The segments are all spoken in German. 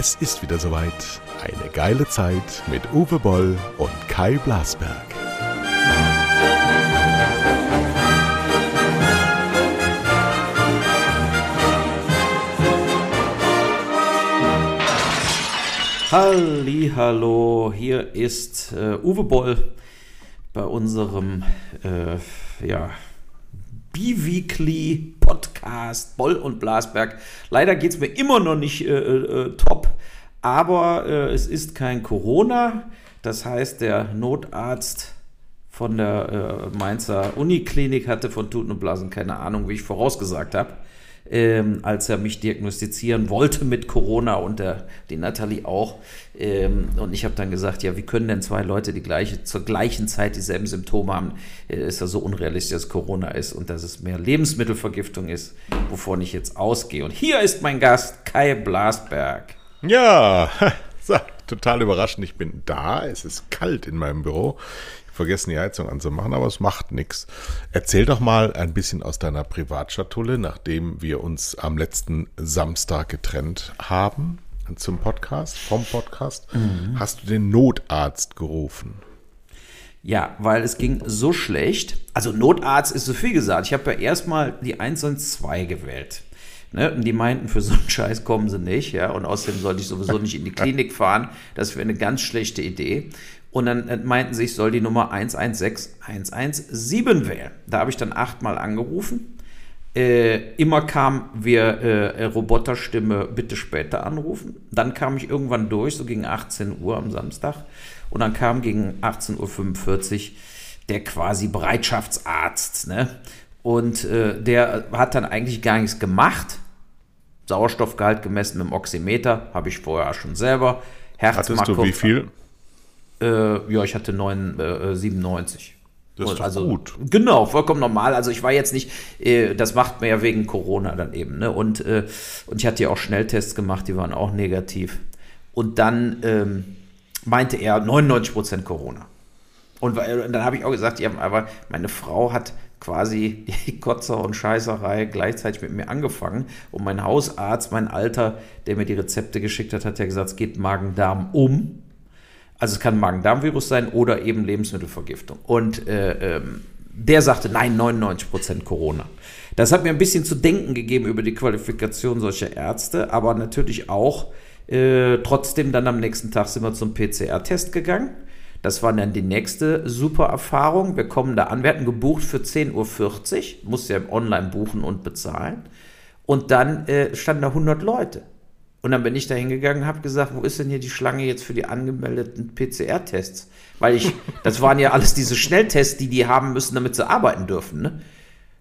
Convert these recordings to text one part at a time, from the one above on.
Es ist wieder soweit. Eine geile Zeit mit Uwe Boll und Kai Blasberg. Hallo, hier ist äh, Uwe Boll bei unserem äh, ja, Biweekly Podcast Boll und Blasberg. Leider geht es mir immer noch nicht äh, äh, top, aber äh, es ist kein Corona. Das heißt, der Notarzt von der äh, Mainzer Uniklinik hatte von Tuten und Blasen keine Ahnung, wie ich vorausgesagt habe ähm, als er mich diagnostizieren wollte mit Corona und der, die Nathalie auch. Ähm, und ich habe dann gesagt, ja, wie können denn zwei Leute die gleiche, zur gleichen Zeit dieselben Symptome haben? Äh, ist ja so unrealistisch, dass Corona ist und dass es mehr Lebensmittelvergiftung ist, wovon ich jetzt ausgehe. Und hier ist mein Gast Kai Blasberg. Ja, total überraschend. Ich bin da. Es ist kalt in meinem Büro vergessen, die Heizung anzumachen, aber es macht nichts. Erzähl doch mal ein bisschen aus deiner Privatschatulle, nachdem wir uns am letzten Samstag getrennt haben zum Podcast, vom Podcast. Mhm. Hast du den Notarzt gerufen? Ja, weil es ging so schlecht. Also Notarzt ist so viel gesagt. Ich habe ja erstmal die 112 gewählt. Ne? Und die meinten, für so einen Scheiß kommen sie nicht, ja. Und außerdem sollte ich sowieso nicht in die Klinik fahren. Das wäre eine ganz schlechte Idee. Und dann meinten sie, ich soll die Nummer 116117 wählen. Da habe ich dann achtmal angerufen. Äh, immer kam wir äh, Roboterstimme, bitte später anrufen. Dann kam ich irgendwann durch, so gegen 18 Uhr am Samstag. Und dann kam gegen 18.45 Uhr der quasi Bereitschaftsarzt. Ne? Und äh, der hat dann eigentlich gar nichts gemacht. Sauerstoffgehalt gemessen mit dem Oximeter, habe ich vorher schon selber. Herzmark Hattest du wie viel? Äh, ja, ich hatte 9, äh, 97. Das ist also, gut. Genau, vollkommen normal. Also ich war jetzt nicht, äh, das macht man ja wegen Corona dann eben. Ne? Und, äh, und ich hatte ja auch Schnelltests gemacht, die waren auch negativ. Und dann ähm, meinte er 99% Corona. Und, und dann habe ich auch gesagt, ja, aber meine Frau hat quasi die Kotzer und Scheißerei gleichzeitig mit mir angefangen. Und mein Hausarzt, mein Alter, der mir die Rezepte geschickt hat, hat ja gesagt, es geht Magen-Darm um. Also es kann Magen-Darm-Virus sein oder eben Lebensmittelvergiftung. Und äh, ähm, der sagte, nein, 99% Corona. Das hat mir ein bisschen zu denken gegeben über die Qualifikation solcher Ärzte, aber natürlich auch äh, trotzdem dann am nächsten Tag sind wir zum PCR-Test gegangen. Das war dann die nächste super Erfahrung. Wir kommen da an. Wir hatten gebucht für 10.40 Uhr, musste ja online buchen und bezahlen. Und dann äh, standen da 100 Leute. Und dann bin ich da hingegangen und habe gesagt, wo ist denn hier die Schlange jetzt für die angemeldeten PCR-Tests? Weil ich, das waren ja alles diese Schnelltests, die die haben müssen, damit sie arbeiten dürfen. Ne?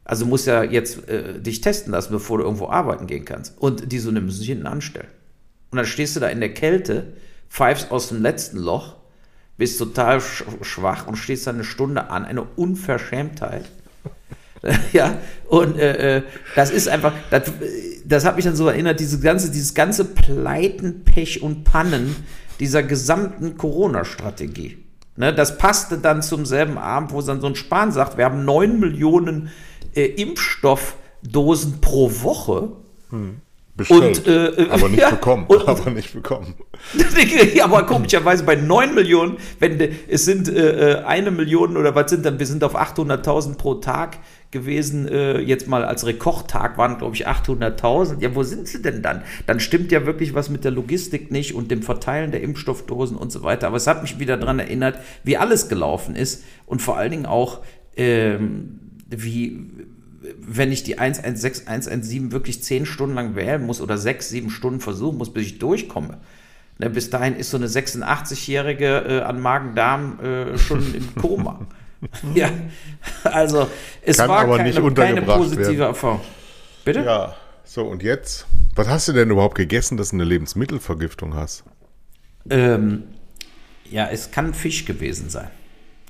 Also muss ja jetzt äh, dich testen lassen, bevor du irgendwo arbeiten gehen kannst. Und die so, ne, müssen sich hinten anstellen. Und dann stehst du da in der Kälte, pfeifst aus dem letzten Loch, bist total schwach und stehst da eine Stunde an. Eine Unverschämtheit. ja, und äh, äh, das ist einfach, das, das hat mich dann so erinnert, diese ganze, dieses ganze Pleiten, Pech und Pannen dieser gesamten Corona-Strategie. Ne, das passte dann zum selben Abend, wo dann so ein Spahn sagt, wir haben 9 Millionen äh, Impfstoffdosen pro Woche. Hm. Bestellt, und, äh, aber nicht ja, bekommen. Und, aber nicht bekommen. aber komischerweise bei 9 Millionen, wenn es sind äh, äh, eine Million oder was sind dann, wir sind auf 800.000 pro Tag gewesen, äh, jetzt mal als Rekordtag waren, glaube ich, 800.000. Ja, wo sind sie denn dann? Dann stimmt ja wirklich was mit der Logistik nicht und dem Verteilen der Impfstoffdosen und so weiter. Aber es hat mich wieder daran erinnert, wie alles gelaufen ist und vor allen Dingen auch, ähm, wie wenn ich die 116, 117 wirklich zehn Stunden lang wählen muss oder sechs, sieben Stunden versuchen muss, bis ich durchkomme. Ne, bis dahin ist so eine 86-Jährige äh, an Magen-Darm äh, schon im Koma. ja, also es Kann war keine, keine positive werden. Erfahrung. Bitte? Ja, so und jetzt? Was hast du denn überhaupt gegessen, dass du eine Lebensmittelvergiftung hast? Ähm, ja, es kann Fisch gewesen sein.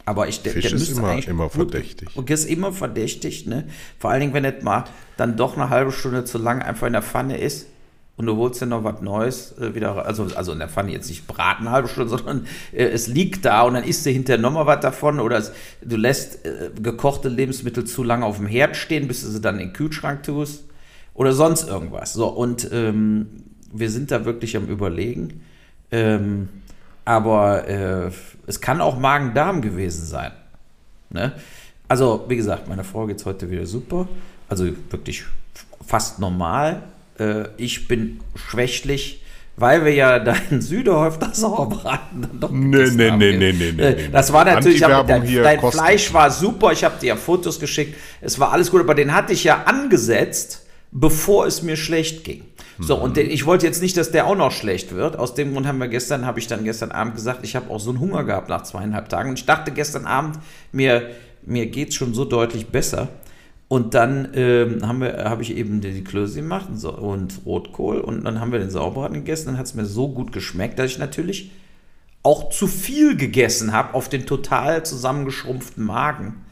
Aber ich denke, der ist immer, immer verdächtig. Und ist immer verdächtig, ne? Vor allen Dingen, wenn es mal dann doch eine halbe Stunde zu lang einfach in der Pfanne ist und du holst dir noch was Neues äh, wieder, also, also in der Pfanne jetzt nicht braten eine halbe Stunde, sondern äh, es liegt da und dann isst du hinterher nochmal was davon oder es, du lässt äh, gekochte Lebensmittel zu lange auf dem Herd stehen, bis du sie dann in den Kühlschrank tust oder sonst irgendwas. So, und ähm, wir sind da wirklich am Überlegen. Ähm, aber äh, es kann auch Magen-Darm gewesen sein. Ne? Also, wie gesagt, meiner Frau geht es heute wieder super. Also wirklich fast normal. Äh, ich bin schwächlich weil wir ja deinen Südehäufter Sauerbraten dann doch nee, nee, nee, nee, nee, nee, nee. Das war natürlich, hab, dein, dein Fleisch war super, ich habe dir ja Fotos geschickt, es war alles gut, aber den hatte ich ja angesetzt, bevor es mir schlecht ging. So, mhm. und den, ich wollte jetzt nicht, dass der auch noch schlecht wird. Aus dem Grund haben wir gestern, habe ich dann gestern Abend gesagt, ich habe auch so einen Hunger gehabt nach zweieinhalb Tagen. Und ich dachte gestern Abend, mir, mir geht es schon so deutlich besser. Und dann ähm, habe ich eben die Klöße gemacht und, so, und, Rotkohl und dann haben wir den Sauerbraten gegessen. Dann hat es mir so gut geschmeckt, dass ich natürlich auch zu viel gegessen habe auf den total zusammengeschrumpften Magen.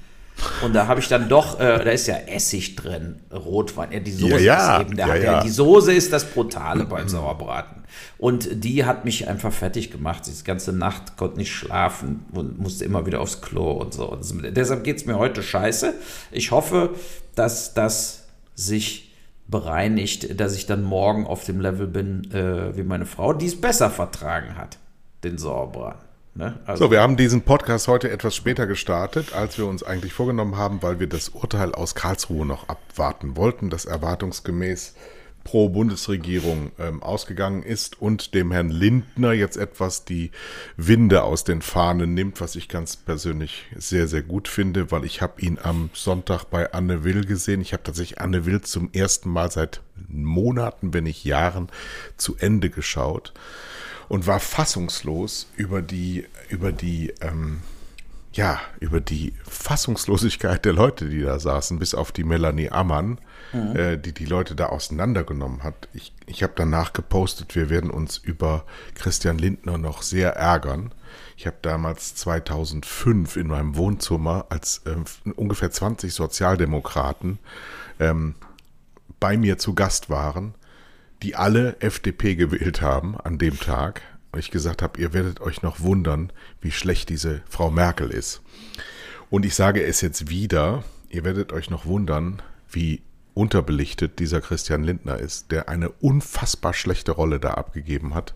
Und da habe ich dann doch, äh, da ist ja Essig drin, Rotwein, ja, die Soße ja, ist eben, der ja, hat ja. die Soße ist das Brutale beim Sauerbraten. Und die hat mich einfach fertig gemacht. Die ganze Nacht konnte nicht schlafen und musste immer wieder aufs Klo und so. Und deshalb geht es mir heute scheiße. Ich hoffe, dass das sich bereinigt, dass ich dann morgen auf dem Level bin äh, wie meine Frau, die es besser vertragen hat, den Sauerbraten. Ne? Also so, wir haben diesen Podcast heute etwas später gestartet, als wir uns eigentlich vorgenommen haben, weil wir das Urteil aus Karlsruhe noch abwarten wollten, das erwartungsgemäß pro Bundesregierung ähm, ausgegangen ist und dem Herrn Lindner jetzt etwas die Winde aus den Fahnen nimmt, was ich ganz persönlich sehr, sehr gut finde, weil ich habe ihn am Sonntag bei Anne Will gesehen. Ich habe tatsächlich Anne Will zum ersten Mal seit Monaten, wenn nicht Jahren, zu Ende geschaut und war fassungslos über die, über die, ähm, ja, über die Fassungslosigkeit der Leute, die da saßen, bis auf die Melanie Ammann, mhm. äh, die die Leute da auseinandergenommen hat. Ich, ich habe danach gepostet, wir werden uns über Christian Lindner noch sehr ärgern. Ich habe damals 2005 in meinem Wohnzimmer, als äh, ungefähr 20 Sozialdemokraten ähm, bei mir zu Gast waren, die alle FDP gewählt haben an dem Tag. Und ich gesagt habe, ihr werdet euch noch wundern, wie schlecht diese Frau Merkel ist. Und ich sage es jetzt wieder, ihr werdet euch noch wundern, wie unterbelichtet dieser Christian Lindner ist, der eine unfassbar schlechte Rolle da abgegeben hat.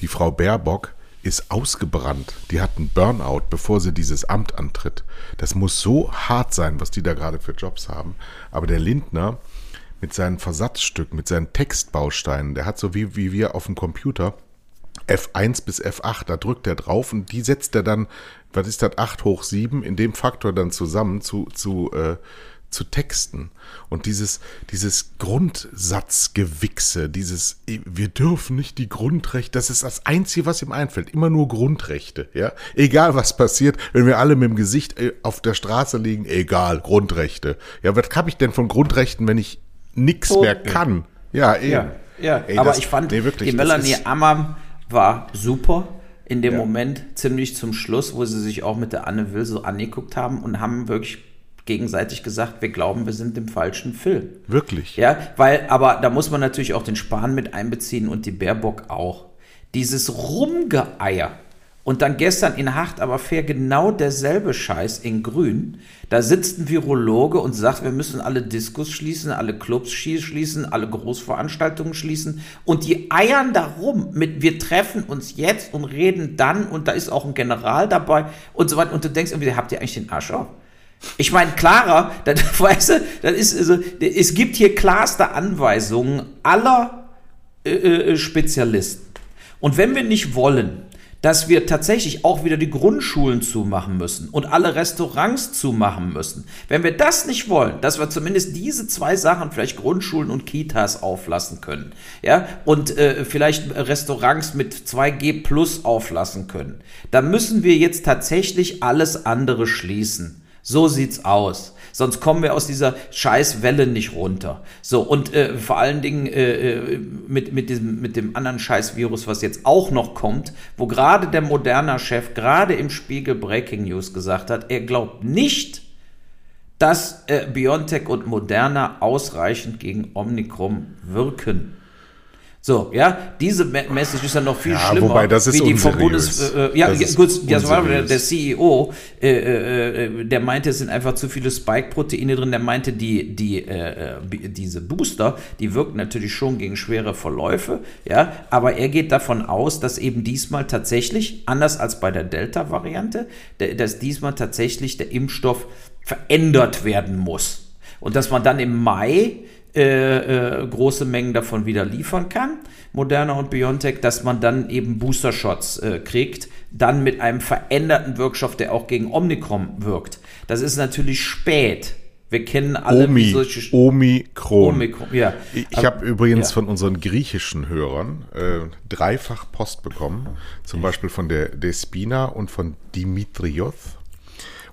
Die Frau Baerbock ist ausgebrannt. Die hat einen Burnout, bevor sie dieses Amt antritt. Das muss so hart sein, was die da gerade für Jobs haben. Aber der Lindner, mit seinen Versatzstücken, mit seinen Textbausteinen. Der hat so wie, wie wir auf dem Computer F1 bis F8, da drückt er drauf und die setzt er dann, was ist das, 8 hoch 7, in dem Faktor dann zusammen zu, zu, äh, zu Texten. Und dieses, dieses Grundsatzgewichse, dieses, wir dürfen nicht die Grundrechte, das ist das Einzige, was ihm einfällt. Immer nur Grundrechte, ja. Egal was passiert, wenn wir alle mit dem Gesicht äh, auf der Straße liegen, egal, Grundrechte. Ja, was habe ich denn von Grundrechten, wenn ich nichts mehr kann. Ja, eben. Ja, ja. Ey, aber das, ich fand, nee, wirklich, die Melanie Ammann war super in dem ja. Moment, ziemlich zum Schluss, wo sie sich auch mit der Anne Will so angeguckt haben und haben wirklich gegenseitig gesagt, wir glauben, wir sind im falschen Film. Wirklich? Ja, weil, aber da muss man natürlich auch den Spahn mit einbeziehen und die Baerbock auch. Dieses Rumgeeier und dann gestern in Hart aber fair genau derselbe Scheiß in Grün. Da sitzt ein Virologe und sagt, wir müssen alle Diskos schließen, alle Clubs schließen, alle Großveranstaltungen schließen. Und die eiern darum mit, wir treffen uns jetzt und reden dann und da ist auch ein General dabei und so weiter. Und du denkst irgendwie, habt ihr eigentlich den Arsch auf? Ich meine, klarer, das, weißt du, das ist, also, es gibt hier klarste Anweisungen aller äh, äh Spezialisten. Und wenn wir nicht wollen, dass wir tatsächlich auch wieder die Grundschulen zumachen müssen und alle Restaurants zumachen müssen. Wenn wir das nicht wollen, dass wir zumindest diese zwei Sachen, vielleicht Grundschulen und Kitas auflassen können, ja, und äh, vielleicht Restaurants mit 2G plus auflassen können, dann müssen wir jetzt tatsächlich alles andere schließen. So sieht's aus. Sonst kommen wir aus dieser Scheißwelle nicht runter. So, und äh, vor allen Dingen äh, äh, mit, mit, diesem, mit dem anderen Scheißvirus, was jetzt auch noch kommt, wo gerade der moderner Chef gerade im Spiegel Breaking News gesagt hat, er glaubt nicht, dass äh, BioNTech und Moderna ausreichend gegen Omikron wirken. So, ja, diese Message ist dann noch viel Ja, schlimmer, wobei, das ist wie die vom. Bundes, äh, ja, Das ja, ist gut, das war der, der CEO, äh, äh, äh, der meinte, es sind einfach zu viele Spike-Proteine drin. Der meinte, die, die, äh, äh, diese Booster, die wirken natürlich schon gegen schwere Verläufe, ja, aber er geht davon aus, dass eben diesmal tatsächlich, anders als bei der Delta-Variante, dass diesmal tatsächlich der Impfstoff verändert werden muss. Und dass man dann im Mai äh, äh, große Mengen davon wieder liefern kann, Moderna und BioNTech, dass man dann eben Booster-Shots äh, kriegt, dann mit einem veränderten Wirkstoff, der auch gegen Omikron wirkt. Das ist natürlich spät. Wir kennen alle Omi, solche Omikron. Omikron. Ja. Ich, ich habe übrigens ja. von unseren griechischen Hörern äh, dreifach Post bekommen. Zum Beispiel von der Despina und von Dimitrios.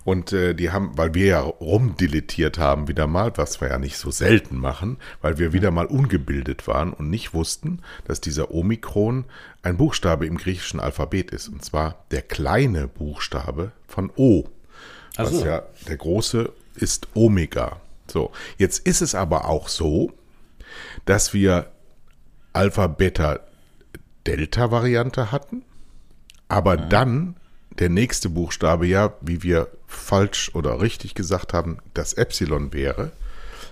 Und äh, die haben, weil wir ja rumdilettiert haben wieder mal, was wir ja nicht so selten machen, weil wir wieder mal ungebildet waren und nicht wussten, dass dieser Omikron ein Buchstabe im griechischen Alphabet ist. Und zwar der kleine Buchstabe von O. Was so. ja der große ist Omega. So, jetzt ist es aber auch so, dass wir Alpha, Beta, Delta-Variante hatten, aber dann der nächste Buchstabe ja, wie wir falsch oder richtig gesagt haben, das Epsilon wäre.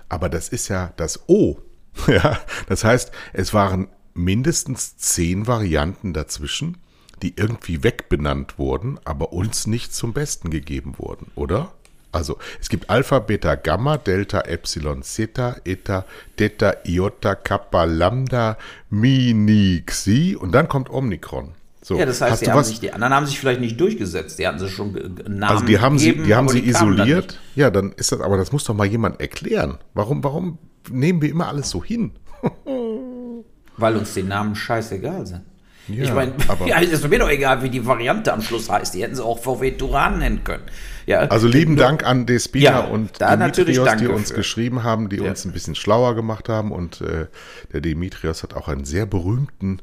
Aber das ist ja das O. Ja, das heißt, es waren mindestens zehn Varianten dazwischen, die irgendwie wegbenannt wurden, aber uns nicht zum Besten gegeben wurden, oder? Also, es gibt Alpha, Beta, Gamma, Delta, Epsilon, Theta, Eta, Theta, Iota, Kappa, Lambda, Mini, Xi und dann kommt Omikron. So, Ja, das heißt, die, haben was? sich, die anderen haben sich vielleicht nicht durchgesetzt. Die hatten sie schon Namen Also die haben sie, gegeben, die haben sie dann isoliert. Ja, dann ist das, aber das muss doch mal jemand erklären. Warum, warum nehmen wir immer alles so hin? Weil uns die Namen scheißegal sind. Ja, ich meine, ja, ist mir doch egal, wie die Variante am Schluss heißt. Die hätten sie auch VW Turan nennen können. Ja, Also lieben Dank an Despina Ja, und da Dimitrios, die uns für. geschrieben haben, die uns ein bisschen schlauer gemacht haben. Und äh, der Dimitrios hat auch einen sehr berühmten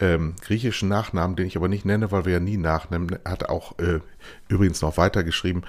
ähm, griechischen Nachnamen, den ich aber nicht nenne, weil wir ja nie nachnehmen. Hat auch äh, übrigens noch weitergeschrieben.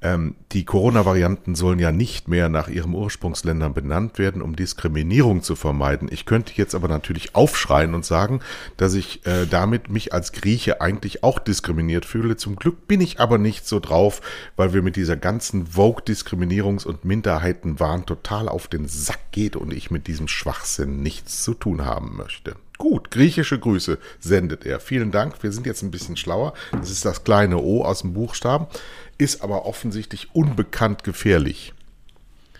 Ähm, die Corona-Varianten sollen ja nicht mehr nach ihren Ursprungsländern benannt werden, um Diskriminierung zu vermeiden. Ich könnte jetzt aber natürlich aufschreien und sagen, dass ich äh, damit mich als Grieche eigentlich auch diskriminiert fühle. Zum Glück bin ich aber nicht so drauf, weil wir mit dieser ganzen Vogue-Diskriminierungs- und Minderheitenwahn total auf den Sack geht und ich mit diesem Schwachsinn nichts zu tun haben möchte. Gut, griechische Grüße sendet er. Vielen Dank. Wir sind jetzt ein bisschen schlauer. Das ist das kleine O aus dem Buchstaben, ist aber offensichtlich unbekannt gefährlich.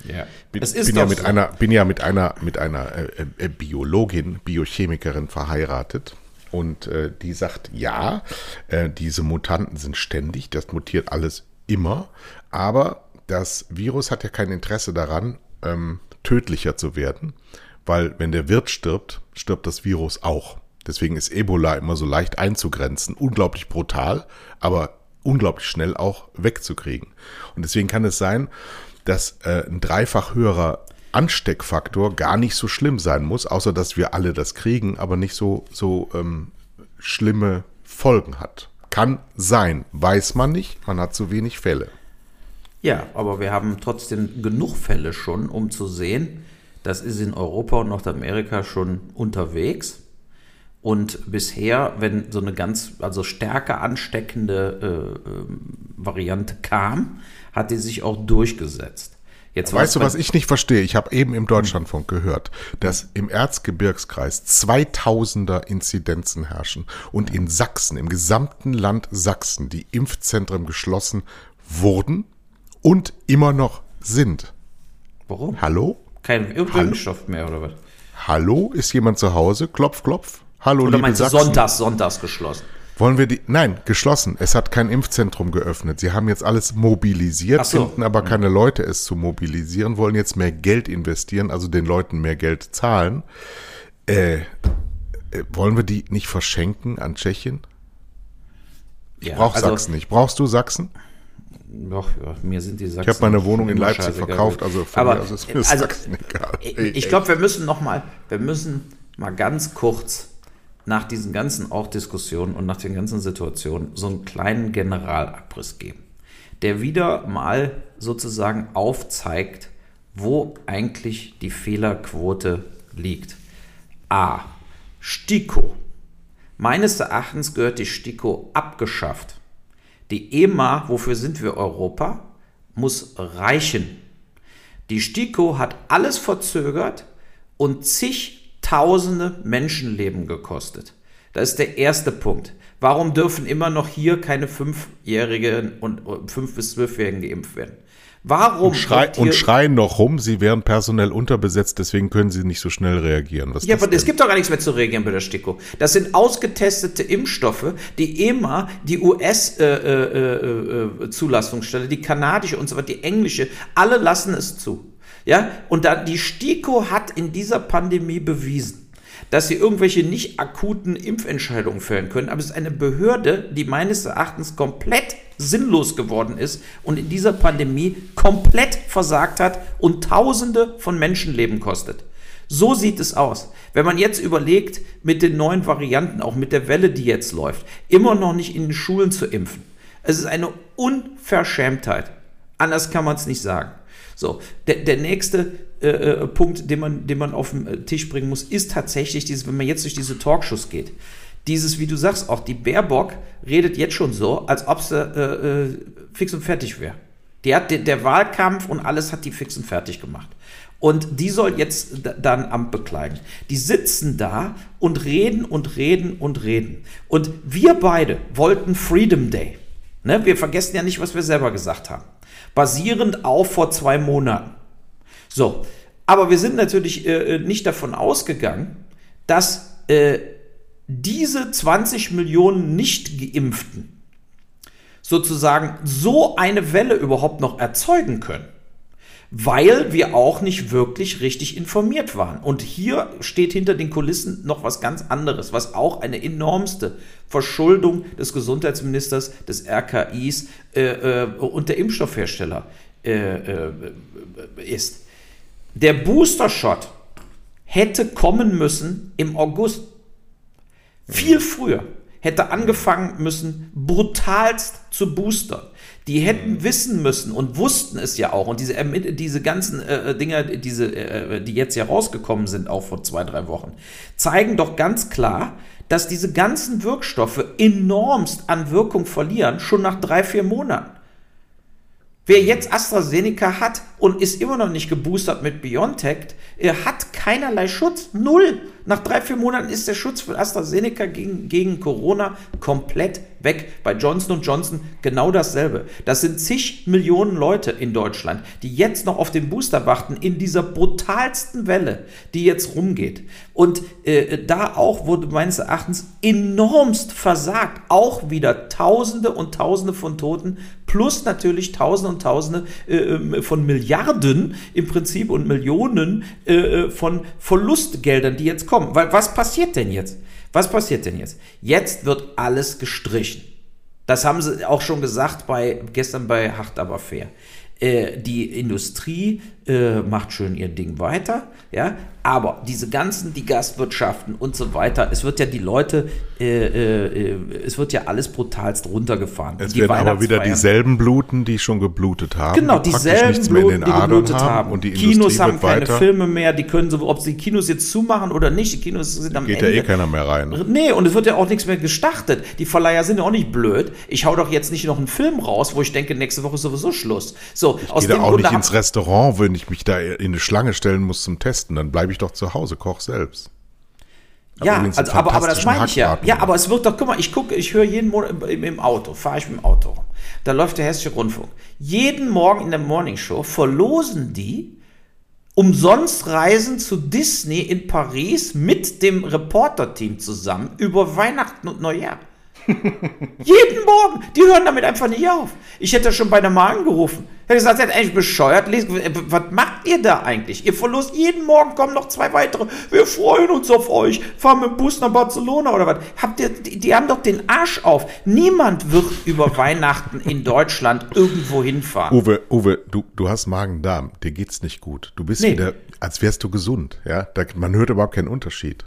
ja. Bin, das ist bin ja mit so. einer, bin ja mit einer, mit einer äh, äh, Biologin, Biochemikerin verheiratet. Und äh, die sagt, ja, äh, diese Mutanten sind ständig, das mutiert alles immer, aber das Virus hat ja kein Interesse daran, ähm, tödlicher zu werden, weil wenn der Wirt stirbt, stirbt das Virus auch. Deswegen ist Ebola immer so leicht einzugrenzen, unglaublich brutal, aber unglaublich schnell auch wegzukriegen. Und deswegen kann es sein, dass äh, ein dreifach höherer Ansteckfaktor gar nicht so schlimm sein muss, außer dass wir alle das kriegen, aber nicht so, so ähm, schlimme Folgen hat. Kann sein, weiß man nicht, man hat zu wenig Fälle. Ja, aber wir haben trotzdem genug Fälle schon, um zu sehen, das ist in Europa und Nordamerika schon unterwegs. Und bisher, wenn so eine ganz, also stärker ansteckende äh, ähm, Variante kam, hat die sich auch durchgesetzt. Jetzt Weißt du, was ich nicht verstehe? Ich habe eben im Deutschlandfunk gehört, dass im Erzgebirgskreis 2000er Inzidenzen herrschen und in Sachsen, im gesamten Land Sachsen, die Impfzentren geschlossen wurden und immer noch sind. Warum? Hallo? Kein Impfstoff mehr oder was? Hallo? Ist jemand zu Hause? Klopf, klopf. Hallo, Oder meinst du Sachsen. sonntags, sonntags geschlossen? Wollen wir die? Nein, geschlossen. Es hat kein Impfzentrum geöffnet. Sie haben jetzt alles mobilisiert, so. finden aber keine Leute, es zu mobilisieren, wollen jetzt mehr Geld investieren, also den Leuten mehr Geld zahlen. Äh, äh, wollen wir die nicht verschenken an Tschechien? Ja, Brauch also, Sachsen nicht. Brauchst du Sachsen? Doch, mir sind die Sachsen. Ich habe meine Wohnung in Leipzig scheißegal. verkauft, also von Aber mir aus ist mir also, Sachsen egal. Ich, Ey, ich glaube, wir müssen noch mal, wir müssen mal ganz kurz nach diesen ganzen auch Diskussionen und nach den ganzen Situationen so einen kleinen Generalabriss geben, der wieder mal sozusagen aufzeigt, wo eigentlich die Fehlerquote liegt. A. STIKO. Meines Erachtens gehört die STIKO abgeschafft. Die EMA, wofür sind wir Europa, muss reichen. Die STIKO hat alles verzögert und zigtausende Menschenleben gekostet. Das ist der erste Punkt. Warum dürfen immer noch hier keine Fünfjährigen und fünf bis zwölfjährigen geimpft werden? Warum? Und, schrei und, schreien noch rum, sie wären personell unterbesetzt, deswegen können sie nicht so schnell reagieren. Was ja, aber es gibt doch gar nichts mehr zu reagieren bei der STIKO. Das sind ausgetestete Impfstoffe, die EMA, die US-Zulassungsstelle, äh, äh, äh, die kanadische und so weiter, die englische, alle lassen es zu. Ja, und da, die STIKO hat in dieser Pandemie bewiesen, dass sie irgendwelche nicht akuten Impfentscheidungen fällen können. Aber es ist eine Behörde, die meines Erachtens komplett sinnlos geworden ist und in dieser Pandemie komplett versagt hat und Tausende von Menschenleben kostet. So sieht es aus. Wenn man jetzt überlegt, mit den neuen Varianten, auch mit der Welle, die jetzt läuft, immer noch nicht in den Schulen zu impfen. Es ist eine Unverschämtheit. Anders kann man es nicht sagen. So, der, der nächste äh, äh, Punkt, den man, den man auf den Tisch bringen muss, ist tatsächlich dieses, wenn man jetzt durch diese Talkshows geht. Dieses, wie du sagst, auch die Baerbock redet jetzt schon so, als ob sie äh, äh, fix und fertig wäre. Die hat der, der Wahlkampf und alles hat die fix und fertig gemacht. Und die soll jetzt dann Amt bekleiden. Die sitzen da und reden und reden und reden. Und wir beide wollten Freedom Day. Ne? Wir vergessen ja nicht, was wir selber gesagt haben. Basierend auf vor zwei Monaten. So, aber wir sind natürlich äh, äh, nicht davon ausgegangen, dass äh, diese 20 Millionen Nicht-Geimpften sozusagen so eine Welle überhaupt noch erzeugen können weil wir auch nicht wirklich richtig informiert waren. Und hier steht hinter den Kulissen noch was ganz anderes, was auch eine enormste Verschuldung des Gesundheitsministers, des RKIs äh, äh, und der Impfstoffhersteller äh, äh ist. Der Booster-Shot hätte kommen müssen im August. Viel früher hätte angefangen müssen, brutalst zu boostern. Die hätten mhm. wissen müssen und wussten es ja auch. Und diese, diese ganzen äh, Dinger, diese, äh, die jetzt ja rausgekommen sind, auch vor zwei, drei Wochen, zeigen doch ganz klar, dass diese ganzen Wirkstoffe enormst an Wirkung verlieren, schon nach drei, vier Monaten. Wer jetzt AstraZeneca hat und ist immer noch nicht geboostert mit BioNTech, er hat keinerlei Schutz. Null. Nach drei, vier Monaten ist der Schutz für AstraZeneca gegen, gegen Corona komplett weg. Bei Johnson Johnson genau dasselbe. Das sind zig Millionen Leute in Deutschland, die jetzt noch auf den Booster warten in dieser brutalsten Welle, die jetzt rumgeht. Und äh, da auch wurde meines Erachtens enormst versagt. Auch wieder Tausende und Tausende von Toten plus natürlich Tausende und Tausende äh, ähm, von Milliarden im Prinzip und Millionen äh, äh, von Verlustgeldern, die jetzt kommen. Weil was passiert denn jetzt? Was passiert denn jetzt? Jetzt wird alles gestrichen. Das haben sie auch schon gesagt bei gestern bei Hart aber fair. Äh, die Industrie äh, macht schön ihr Ding weiter, ja, aber diese ganzen, die Gastwirtschaften und so weiter, es wird ja die Leute, äh, äh, es wird ja alles brutalst runtergefahren. Es die werden aber wieder dieselben bluten, die schon geblutet haben. Genau, die dieselben Bluten, die geblutet haben. haben. Und die Kinos haben keine weiter. Filme mehr, die können so, ob sie die Kinos jetzt zumachen oder nicht, die Kinos sind am Geht Ende. Geht ja eh keiner mehr rein. Nee, und es wird ja auch nichts mehr gestartet. Die Verleiher sind ja auch nicht blöd. Ich hau doch jetzt nicht noch einen Film raus, wo ich denke, nächste Woche ist sowieso Schluss. So, ich aus gehe da auch Grunde nicht ins Restaurant, wenn ich mich da in eine Schlange stellen muss zum Testen, dann bleibe ich doch zu Hause, koch selbst. Ja, also, aber, aber das meine ich ja. Ja, aber es wird doch, guck mal, ich gucke, ich höre jeden Monat im, im Auto, fahre ich mit dem Auto rum. Da läuft der Hessische Rundfunk. Jeden Morgen in der Morningshow verlosen die umsonst Reisen zu Disney in Paris mit dem Reporter-Team zusammen über Weihnachten und Neujahr. Jeden Morgen. Die hören damit einfach nicht auf. Ich hätte schon bei der Mal angerufen. Hätte gesagt, seid eigentlich bescheuert. Was macht ihr da eigentlich? Ihr verlost jeden Morgen, kommen noch zwei weitere. Wir freuen uns auf euch. Fahren mit dem Bus nach Barcelona oder was? Habt ihr, die, die haben doch den Arsch auf. Niemand wird über Weihnachten in Deutschland irgendwo hinfahren. Uwe, Uwe, du, du hast Magen-Darm. Dir geht's nicht gut. Du bist nee. wieder, als wärst du gesund. Ja, da, man hört überhaupt keinen Unterschied.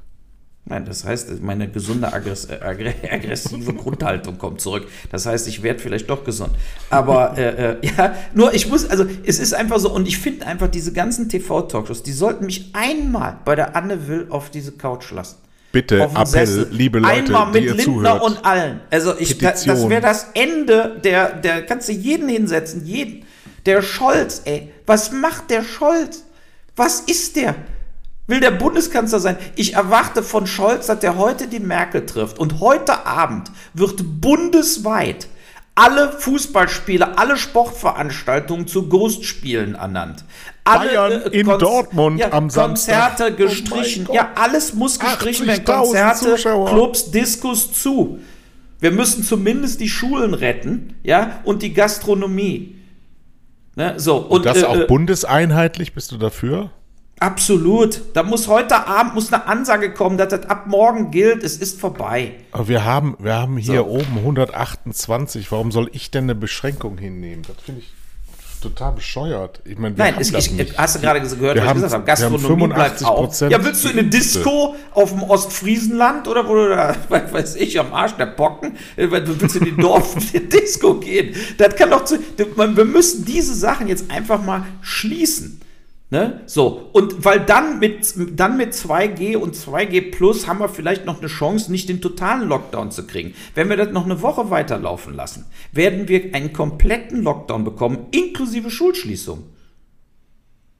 Nein, das heißt, meine gesunde aggress äh, aggressive Grundhaltung kommt zurück. Das heißt, ich werde vielleicht doch gesund. Aber äh, äh, ja, nur ich muss, also es ist einfach so, und ich finde einfach diese ganzen TV-Talkshows, die sollten mich einmal bei der Anne Will auf diese Couch lassen. Bitte, Appell, Sessel. liebe Leute, Einmal mit die ihr Lindner zuhört. und allen. Also ich, da, das Petition. wäre das Ende der, der, kannst du jeden hinsetzen, jeden. Der Scholz, ey, was macht der Scholz? Was ist der? Will der Bundeskanzler sein? Ich erwarte von Scholz, dass der heute die Merkel trifft. Und heute Abend wird bundesweit alle Fußballspiele, alle Sportveranstaltungen zu Ghostspielen ernannt. Alle, Bayern in Konz- Dortmund am Samstag. Konzerte Oh gestrichen. Gott. ja, alles muss gestrichen werden. 80.000 Konzerte, Zuschauer. Clubs, Diskos zu. Wir müssen zumindest die Schulen retten, ja, und die Gastronomie. Ne, so, und, Das äh, auch äh, bundeseinheitlich, bist du dafür? Absolut. Da muss heute Abend muss eine Ansage kommen, dass das ab morgen gilt, es ist vorbei. Aber wir haben, wir haben hier So. oben 128. Warum soll ich denn eine Beschränkung hinnehmen? Das finde ich total bescheuert. Ich meine, Nein, ich, nicht. hast du gerade gehört, Wir was haben- ich gesagt habe? wir haben Gastronomie bleibt 85% auf. Ja, willst du in eine. Disco auf dem Ostfriesenland oder wo du da, weiß ich, am Arsch der Pocken, äh, du willst in die Dorf in die Disco gehen? Das kann doch zu. Wir müssen diese Sachen jetzt einfach mal schließen. Ne? So, und weil dann mit, dann mit 2G und 2G Plus haben wir vielleicht noch eine Chance, nicht den totalen Lockdown zu kriegen. Wenn wir das noch eine Woche weiterlaufen lassen, werden wir einen kompletten Lockdown bekommen, inklusive Schulschließung.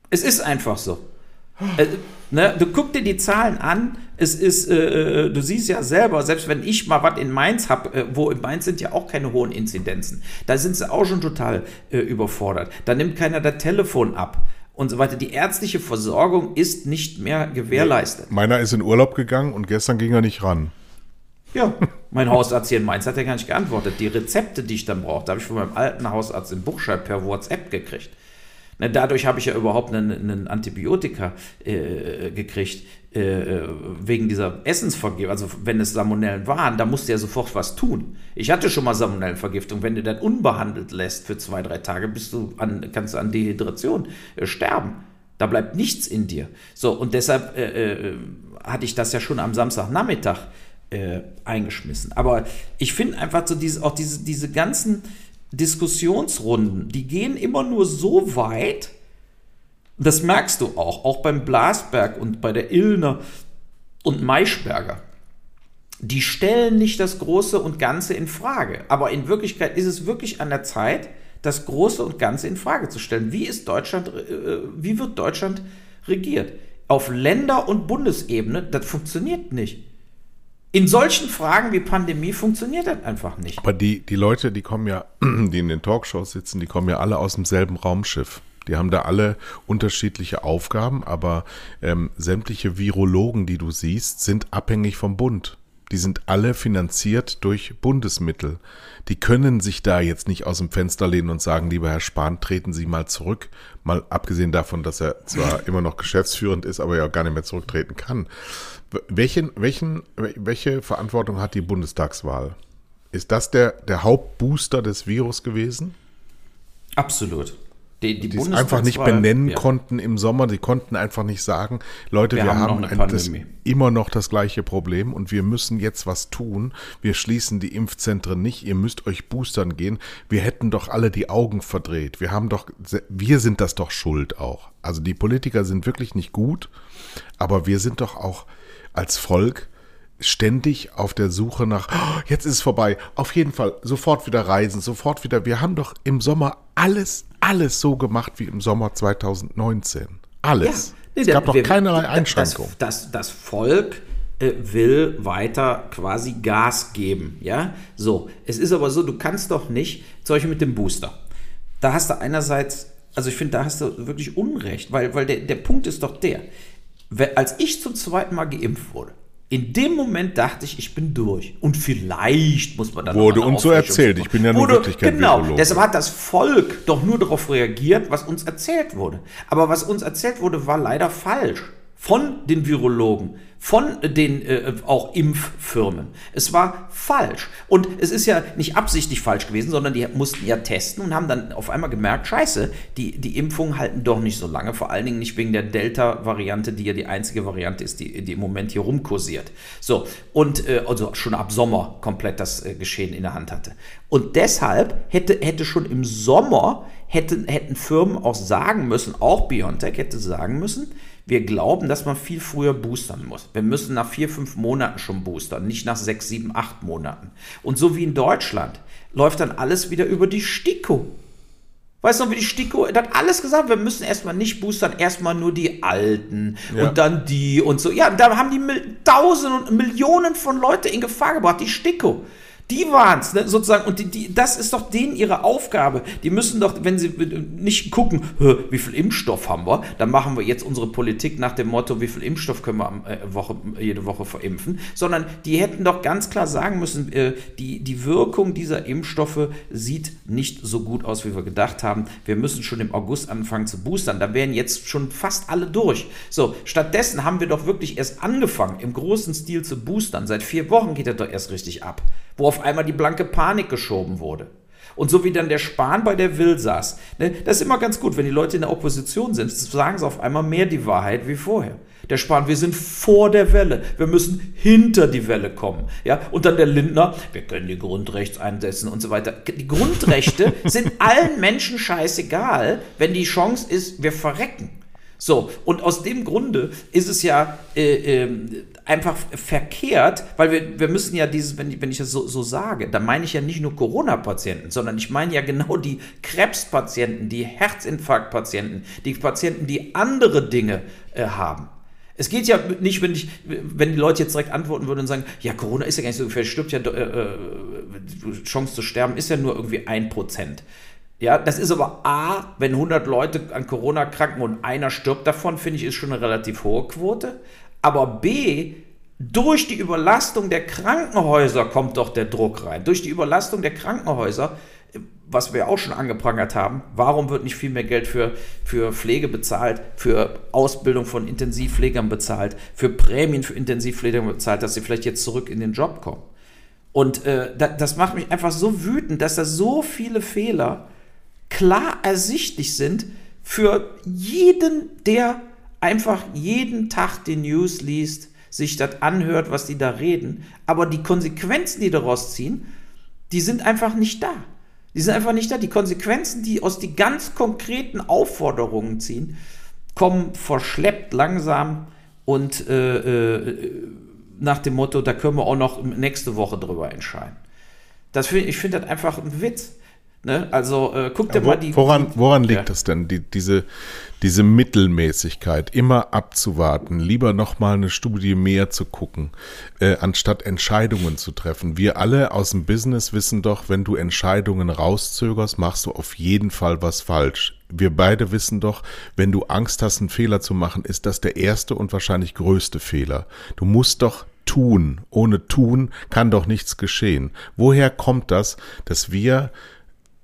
Es ist einfach so. Äh, ne, du guck dir die Zahlen an, es ist, äh, äh, du siehst ja selber, selbst wenn ich mal was in Mainz habe, äh, wo in Mainz sind ja auch keine hohen Inzidenzen, da sind sie auch schon total äh, überfordert. Da nimmt keiner das Telefon ab und so weiter. Die ärztliche Versorgung ist nicht mehr gewährleistet. Meiner ist in Urlaub gegangen und gestern ging er nicht ran. Ja, mein Hausarzt hier in Mainz hat ja gar nicht geantwortet. Die Rezepte, die ich dann brauche, habe ich von meinem alten Hausarzt in Buchscheid per WhatsApp gekriegt. Ne, dadurch habe ich ja überhaupt einen, einen Antibiotika äh, gekriegt, äh, wegen dieser Essensvergiftung. Also wenn es Salmonellen waren, da musste ja sofort was tun. Ich hatte schon mal Salmonellenvergiftung. Wenn du das unbehandelt lässt für zwei, drei Tage, bist du an, kannst du an Dehydration äh, sterben. Da bleibt nichts in dir. So, und deshalb äh, äh, hatte ich das ja schon am Samstagnachmittag eingeschmissen. Aber ich finde einfach so diese, auch diese, diese ganzen Diskussionsrunden, die gehen immer nur so weit, das merkst du auch, auch beim Blasberg und bei der Illner und Maischberger. Die stellen nicht das Große und Ganze in Frage. Aber in Wirklichkeit ist es wirklich an der Zeit, das Große und Ganze in Frage zu stellen. Wie ist Deutschland, äh, wie wird Deutschland regiert? Auf Länder- und Bundesebene, das funktioniert nicht. In solchen Fragen wie Pandemie funktioniert das einfach nicht. Aber die, die Leute, die kommen ja, die in den Talkshows sitzen, die kommen ja alle aus demselben Raumschiff. Die haben da alle unterschiedliche Aufgaben, aber ähm, sämtliche Virologen, die du siehst, sind abhängig vom Bund. Die sind alle finanziert durch Bundesmittel. Die können sich da jetzt nicht aus dem Fenster lehnen und sagen, lieber Herr Spahn, treten Sie mal zurück. Mal abgesehen davon, dass er zwar immer noch geschäftsführend ist, aber ja auch gar nicht mehr zurücktreten kann. Welchen, welchen, welche Verantwortung hat die Bundestagswahl? Ist das der, der Hauptbooster des Virus gewesen? Absolut. Die, die, Die es einfach nicht benennen ja. konnten im Sommer. Die konnten einfach nicht sagen, Leute, wir, Wir haben haben, ein, das, immer noch das gleiche Problem und wir müssen jetzt was tun. Wir schließen die Impfzentren nicht. Ihr müsst euch boostern gehen. Wir hätten doch alle die Augen verdreht. Wir haben doch, wir sind das doch schuld auch. Also die Politiker sind wirklich nicht gut, aber wir sind doch auch als Volk ständig auf der Suche nach, "Oh, jetzt ist es vorbei, auf jeden Fall sofort wieder reisen, sofort wieder. Wir haben doch im Sommer alles, alles so gemacht wie im Sommer 2019. Alles. Nee, es der- gab doch wir- keinerlei das- Einschränkung. Das, das, das Volk äh, will weiter quasi Gas geben, ja? So, es ist aber so, du kannst doch nicht, zum Beispiel mit dem Booster. Da hast du einerseits, also ich finde, da hast du wirklich Unrecht, weil, weil der, der Punkt ist doch der, als ich zum zweiten Mal geimpft wurde, in dem Moment dachte ich, ich bin durch. Und vielleicht muss man dann Wurde uns so erzählt. Ich bin ja nun Wurde, wirklich kein Genau, Virologe. deshalb hat das Volk doch nur darauf reagiert, was uns erzählt wurde. Aber was uns erzählt wurde, war leider falsch. Von den Virologen, von den äh, auch Impffirmen. Es war falsch. Und es ist ja nicht absichtlich falsch gewesen, sondern die mussten ja testen und haben dann auf einmal gemerkt, scheiße, die, die Impfungen halten doch nicht so lange. Vor allen Dingen nicht wegen der Delta-Variante, die ja die einzige Variante ist, die, die im Moment hier rumkursiert. So, und äh, also schon ab Sommer komplett das äh, Geschehen in der Hand hatte. Und deshalb hätte, hätte schon im Sommer, hätten, hätten Firmen auch sagen müssen, auch BioNTech hätte sagen müssen, wir glauben, dass man viel früher boostern muss. Wir müssen nach vier, fünf Monaten schon boostern, nicht nach sechs, sieben, acht Monaten. Und so wie in Deutschland läuft dann alles wieder über die STIKO. Weißt du noch, wie die STIKO, hat alles gesagt, wir müssen erstmal nicht boostern, erstmal nur die Alten ja. und dann die und so. Ja, da haben die Tausende und Millionen von Leuten in Gefahr gebracht, die STIKO. Die waren es, ne, sozusagen. Und die, die, das ist doch denen ihre Aufgabe. Die müssen doch, wenn sie nicht gucken, wie viel Impfstoff haben wir, dann machen wir jetzt unsere Politik nach dem Motto, wie viel Impfstoff können wir äh, Woche, jede Woche verimpfen, sondern die hätten doch ganz klar sagen müssen, äh, die, die Wirkung dieser Impfstoffe sieht nicht so gut aus, wie wir gedacht haben. Wir müssen schon im August anfangen zu boostern. Da wären jetzt schon fast alle durch. So, stattdessen haben wir doch wirklich erst angefangen, im großen Stil zu boostern. Seit vier Wochen geht er doch erst richtig ab wo einmal die blanke Panik geschoben wurde. Und so wie dann der Spahn bei der Will saß. Ne, das ist immer ganz gut, wenn die Leute in der Opposition sind, sagen sie auf einmal mehr die Wahrheit wie vorher. Der Spahn, wir sind vor der Welle. Wir müssen hinter die Welle kommen. Ja? Und dann der Lindner, wir können die Grundrechte einsetzen und so weiter. Die Grundrechte sind allen Menschen scheißegal, wenn die Chance ist, wir verrecken. So, und aus dem Grunde ist es ja äh, äh, einfach verkehrt, weil wir, wir müssen ja dieses, wenn, wenn ich das so, so sage, dann meine ich ja nicht nur Corona-Patienten, sondern ich meine ja genau die Krebspatienten, die Herzinfarktpatienten, die Patienten, die andere Dinge äh, haben. Es geht ja nicht, wenn, ich, wenn die Leute jetzt direkt antworten würden und sagen, ja, Corona ist ja gar nicht so gefährlich, stirbt ja, äh, äh, Chance zu sterben ist ja nur irgendwie ein Prozent. Ja, das ist aber A, wenn 100 Leute an Corona kranken und einer stirbt davon, finde ich, ist schon eine relativ hohe Quote. Aber B, durch die Überlastung der Krankenhäuser kommt doch der Druck rein. Durch die Überlastung der Krankenhäuser, was wir auch schon angeprangert haben, warum wird nicht viel mehr Geld für, für Pflege bezahlt, für Ausbildung von Intensivpflegern bezahlt, für Prämien für Intensivpfleger bezahlt, dass sie vielleicht jetzt zurück in den Job kommen? Und äh, das macht mich einfach so wütend, dass da so viele Fehler klar ersichtlich sind für jeden, der einfach jeden Tag die News liest, sich das anhört, was die da reden. Aber die Konsequenzen, die daraus ziehen, die sind einfach nicht da. Die sind einfach nicht da. Die Konsequenzen, die aus die ganz konkreten Aufforderungen ziehen, kommen verschleppt langsam und äh, äh, nach dem Motto, da können wir auch noch nächste Woche drüber entscheiden. Das find, ich finde das einfach ein Witz. Ne? Also äh, guck dir wo, mal die. Woran, woran liegt ja. das denn? Die, diese, diese Mittelmäßigkeit, immer abzuwarten, lieber nochmal eine Studie mehr zu gucken, äh, anstatt Entscheidungen zu treffen. Wir alle aus dem Business wissen doch, wenn du Entscheidungen rauszögerst, machst du auf jeden Fall was falsch. Wir beide wissen doch, wenn du Angst hast, einen Fehler zu machen, ist das der erste und wahrscheinlich größte Fehler. Du musst doch tun. Ohne tun kann doch nichts geschehen. Woher kommt das, dass wir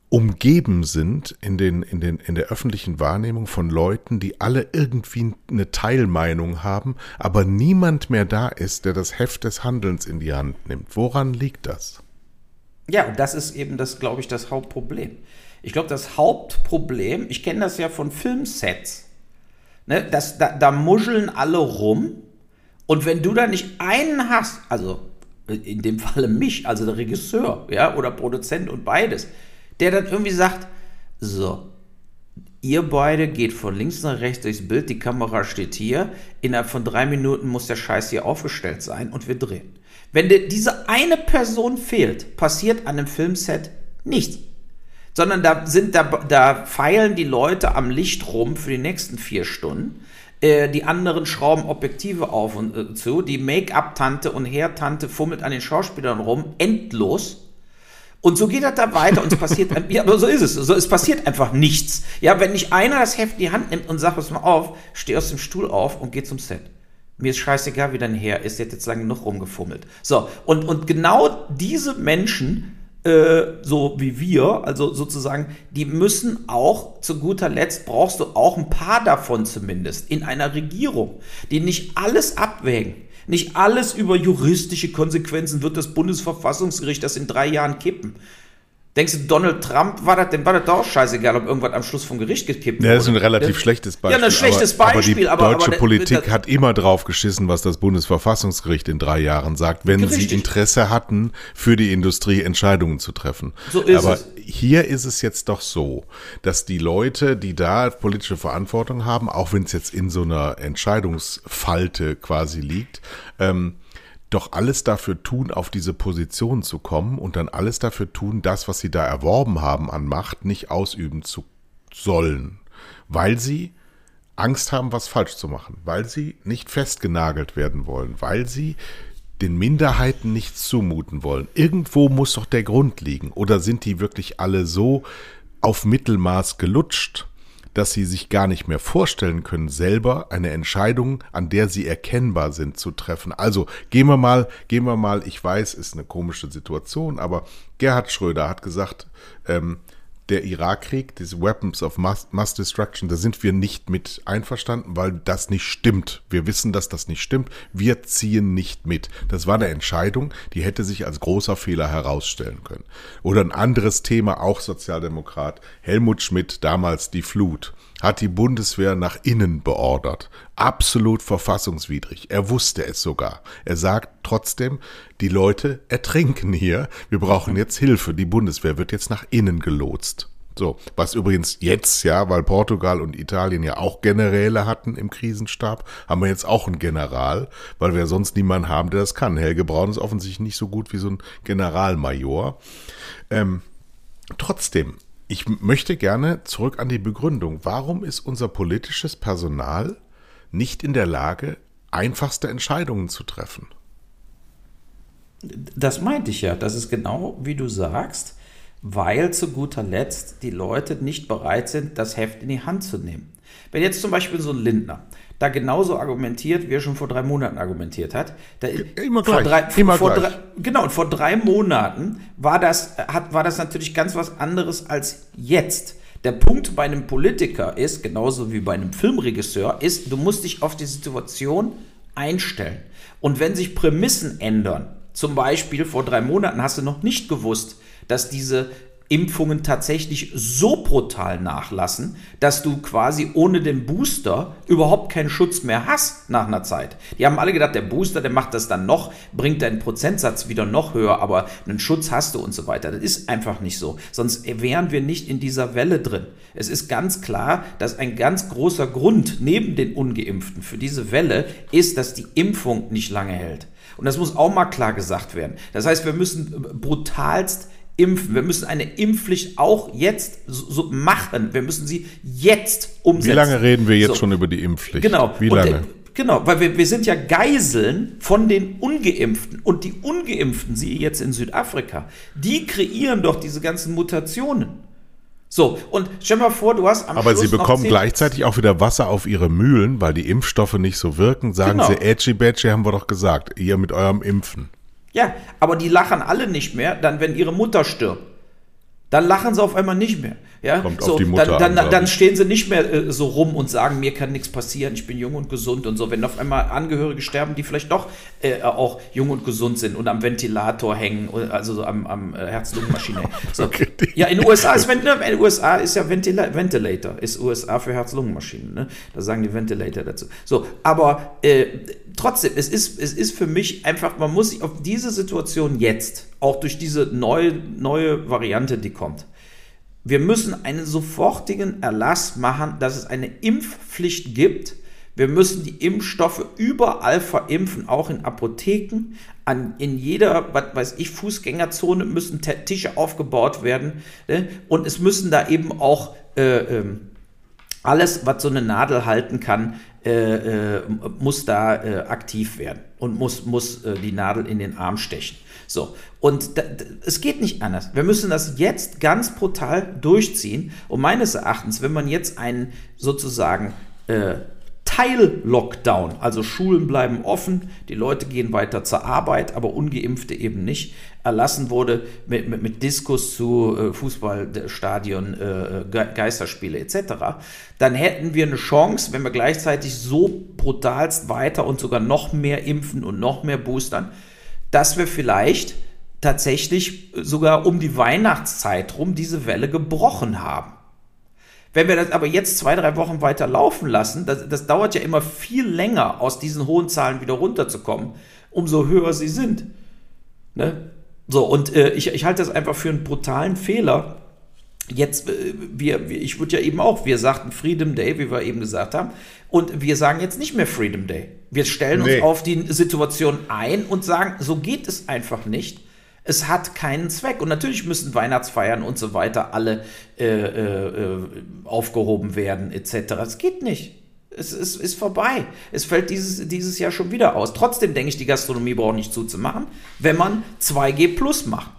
umgeben sind in, den, in, den, in der öffentlichen Wahrnehmung von Leuten, die alle irgendwie eine Teilmeinung haben, aber niemand mehr da ist, der das Heft des Handelns in die Hand nimmt. Woran liegt das? Ja, und das ist eben das, glaube ich, das Hauptproblem. Ich glaube, das Hauptproblem, ich kenne das ja von Filmsets, ne, das, da, da muscheln alle rum und wenn du da nicht einen hast, also in dem Falle mich, also der Regisseur, ja, oder Produzent und beides, der dann irgendwie sagt, so, ihr beide geht von links nach rechts durchs Bild, die Kamera steht hier, innerhalb von drei Minuten muss der Scheiß hier aufgestellt sein und wir drehen. Wenn diese eine Person fehlt, passiert an einem Filmset nichts. Sondern da sind, da, da feilen die Leute am Licht rum für die nächsten vier Stunden. Äh, die anderen schrauben Objektive auf und äh, zu. Die Make-up-Tante und Hair-Tante fummelt an den Schauspielern rum, endlos. Und so geht das da weiter und es passiert, ja, aber so ist es. So, es passiert einfach nichts. Ja, wenn nicht einer das Heft in die Hand nimmt und sagt, pass mal auf, steh aus dem Stuhl auf und geh zum Set. Mir ist scheißegal, wie dein Herr ist, der hat jetzt lange genug rumgefummelt. So, und, und genau diese Menschen, äh, so wie wir, also sozusagen, die müssen auch, zu guter Letzt brauchst du auch ein paar davon zumindest in einer Regierung, die nicht alles abwägen nicht alles über juristische Konsequenzen wird das Bundesverfassungsgericht das in drei Jahren kippen. Denkst du, Donald Trump war das, dem war das doch scheißegal, ob irgendwas am Schluss vom Gericht gekippt wurde? Ja, das ist ein relativ das, schlechtes Beispiel. Ja, ein schlechtes Beispiel. Aber die deutsche aber, Politik das, hat immer drauf geschissen, was das Bundesverfassungsgericht in drei Jahren sagt, wenn richtig. sie Interesse hatten, für die Industrie Entscheidungen zu treffen. So ist aber es. hier ist es jetzt doch so, dass die Leute, die da politische Verantwortung haben, auch wenn es jetzt in so einer Entscheidungsfalte quasi liegt, ähm, doch alles dafür tun, auf diese Position zu kommen und dann alles dafür tun, das, was sie da erworben haben an Macht, nicht ausüben zu sollen, weil sie Angst haben, was falsch zu machen, weil sie nicht festgenagelt werden wollen, weil sie den Minderheiten nichts zumuten wollen. Irgendwo muss doch der Grund liegen. Oder sind die wirklich alle so auf Mittelmaß gelutscht, dass sie sich gar nicht mehr vorstellen können, selber eine Entscheidung, an der sie erkennbar sind, zu treffen. Also gehen wir mal, gehen wir mal, ich weiß, ist eine komische Situation, aber Gerhard Schröder hat gesagt, ähm, der Irakkrieg, diese Weapons of Mass, Mass, Destruction, da sind wir nicht mit einverstanden, weil das nicht stimmt. Wir wissen, dass das nicht stimmt. Wir ziehen nicht mit. Das war eine Entscheidung, die hätte sich als großer Fehler herausstellen können. Oder ein anderes Thema, auch Sozialdemokrat, Helmut Schmidt, damals die Flut hat die Bundeswehr nach innen beordert. Absolut verfassungswidrig. Er wusste es sogar. Er sagt trotzdem, die Leute ertrinken hier. Wir brauchen jetzt Hilfe. Die Bundeswehr wird jetzt nach innen gelotst. So, was übrigens jetzt, ja, weil Portugal und Italien ja auch Generäle hatten im Krisenstab, haben wir jetzt auch einen General, weil wir sonst niemanden haben, der das kann. Helge Braun ist offensichtlich nicht so gut wie so ein Generalmajor. Ähm, trotzdem, ich möchte gerne zurück an die Begründung. Warum ist unser politisches Personal nicht in der Lage, einfachste Entscheidungen zu treffen? Das meinte ich ja. Das ist genau wie du sagst, weil zu guter Letzt die Leute nicht bereit sind, das Heft in die Hand zu nehmen. Wenn jetzt zum Beispiel so ein Lindner, da genauso argumentiert, wie er schon vor drei Monaten argumentiert hat. Da, immer vor gleich. Drei, immer vor gleich. Drei, genau, und vor drei Monaten war das, hat, war das natürlich ganz was anderes als jetzt. Der Punkt bei einem Politiker ist, genauso wie bei einem Filmregisseur, ist, du musst dich auf die Situation einstellen. Und wenn sich Prämissen ändern, zum Beispiel vor drei Monaten hast du noch nicht gewusst, dass diese Impfungen tatsächlich so brutal nachlassen, dass du quasi ohne den Booster überhaupt keinen Schutz mehr hast nach einer Zeit. Die haben alle gedacht, der Booster, der macht das dann noch, bringt deinen Prozentsatz wieder noch höher, aber einen Schutz hast du und so weiter. Das ist einfach nicht so. Sonst wären wir nicht in dieser Welle drin. Es ist ganz klar, dass ein ganz großer Grund neben den Ungeimpften für diese Welle ist, dass die Impfung nicht lange hält. Und das muss auch mal klar gesagt werden. Das heißt, wir müssen brutalst impfen. Wir müssen eine Impfpflicht auch jetzt so machen. Wir müssen sie jetzt umsetzen. Wie lange reden wir jetzt so. schon über die Impfpflicht? Genau. Wie lange? Der, genau, weil wir, wir sind ja Geiseln von den Ungeimpften. Und die Ungeimpften, sie jetzt in Südafrika, die kreieren doch diese ganzen Mutationen. So, und stell mal vor, du hast am Aber Schluss sie bekommen gleichzeitig auch wieder Wasser auf ihre Mühlen, weil die Impfstoffe nicht so wirken. Sagen genau. sie, Edgy Badgy haben wir doch gesagt, ihr mit eurem Impfen. Ja, aber die lachen alle nicht mehr, dann wenn ihre Mutter stirbt. Dann lachen sie auf einmal nicht mehr. Ja? Kommt so, auf die Mutter dann, dann, an, dann stehen sie nicht mehr äh, so rum und sagen, mir kann nichts passieren, ich bin jung und gesund und so. Wenn auf einmal Angehörige sterben, die vielleicht doch äh, auch jung und gesund sind und am Ventilator hängen, also so am, am äh, Herz-Lungen-Maschine. So. okay. Ja, in den USA ist, in den USA ist ja Ventila Ventilator, ist USA für Herz-Lungen-Maschinen. Ne? Da sagen die Ventilator dazu. So, aber äh, trotzdem, es ist, es ist für mich einfach, man muss sich auf diese Situation jetzt, auch durch diese neue, neue Variante, die kommt, wir müssen einen sofortigen Erlass machen, dass es eine Impfpflicht gibt. Wir müssen die Impfstoffe überall verimpfen, auch in Apotheken. An, in jeder, was weiß ich, Fußgängerzone müssen Tische aufgebaut werden. Ne? Und es müssen da eben auch äh, äh, alles, was so eine Nadel halten kann, äh, äh, muss da äh, aktiv werden und muss, muss äh, die Nadel in den Arm stechen. So, und da, es geht nicht anders. Wir müssen das jetzt ganz brutal durchziehen. Und meines Erachtens, wenn man jetzt einen sozusagen äh, Teil-Lockdown, also Schulen bleiben offen, die Leute gehen weiter zur Arbeit, aber ungeimpfte eben nicht, erlassen wurde mit, mit, mit Diskus zu äh, Fußballstadion, äh, Geisterspiele etc., dann hätten wir eine Chance, wenn wir gleichzeitig so brutalst weiter und sogar noch mehr impfen und noch mehr boostern, dass wir vielleicht tatsächlich sogar um die Weihnachtszeit rum diese Welle gebrochen haben. Wenn wir das aber jetzt zwei, drei Wochen weiter laufen lassen, das, das dauert ja immer viel länger, aus diesen hohen Zahlen wieder runterzukommen, umso höher sie sind. Ne? So, und äh, ich, ich halte das einfach für einen brutalen Fehler. Jetzt, äh, wir, wir, ich würde ja eben auch, wir sagten Freedom Day, wie wir eben gesagt haben, und wir sagen jetzt nicht mehr Freedom Day. Wir stellen nee. uns auf die Situation ein und sagen, so geht es einfach nicht. Es hat keinen Zweck. Und natürlich müssen Weihnachtsfeiern und so weiter alle äh, äh, äh aufgehoben werden, etc. Es geht nicht. Es ist, ist vorbei. Es fällt dieses, dieses Jahr schon wieder aus. Trotzdem denke ich, die Gastronomie braucht nicht zuzumachen, wenn man 2G Plus macht.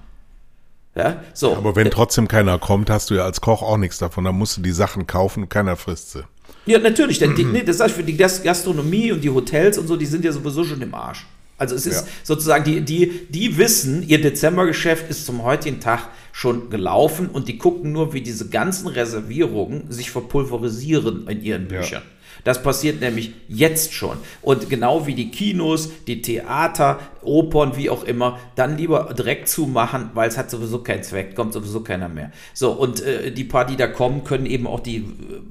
Ja, so. Aber wenn trotzdem keiner kommt, hast du ja als Koch auch nichts davon. Da musst du die Sachen kaufen und keiner frisst sie. Ja, natürlich. Denn die, nee, das heißt, für die Gastronomie und die Hotels und so, die sind ja sowieso schon im Arsch. Also es ist ja. sozusagen, die, die, die wissen, ihr Dezembergeschäft ist zum heutigen Tag schon gelaufen und die gucken nur, wie diese ganzen Reservierungen sich verpulverisieren in ihren Büchern. Ja. Das passiert nämlich jetzt schon. Und genau wie die Kinos, die Theater, Opern, wie auch immer, dann lieber direkt zumachen, weil es hat sowieso keinen Zweck, kommt sowieso keiner mehr. So, und äh, die paar, die da kommen, können eben auch die,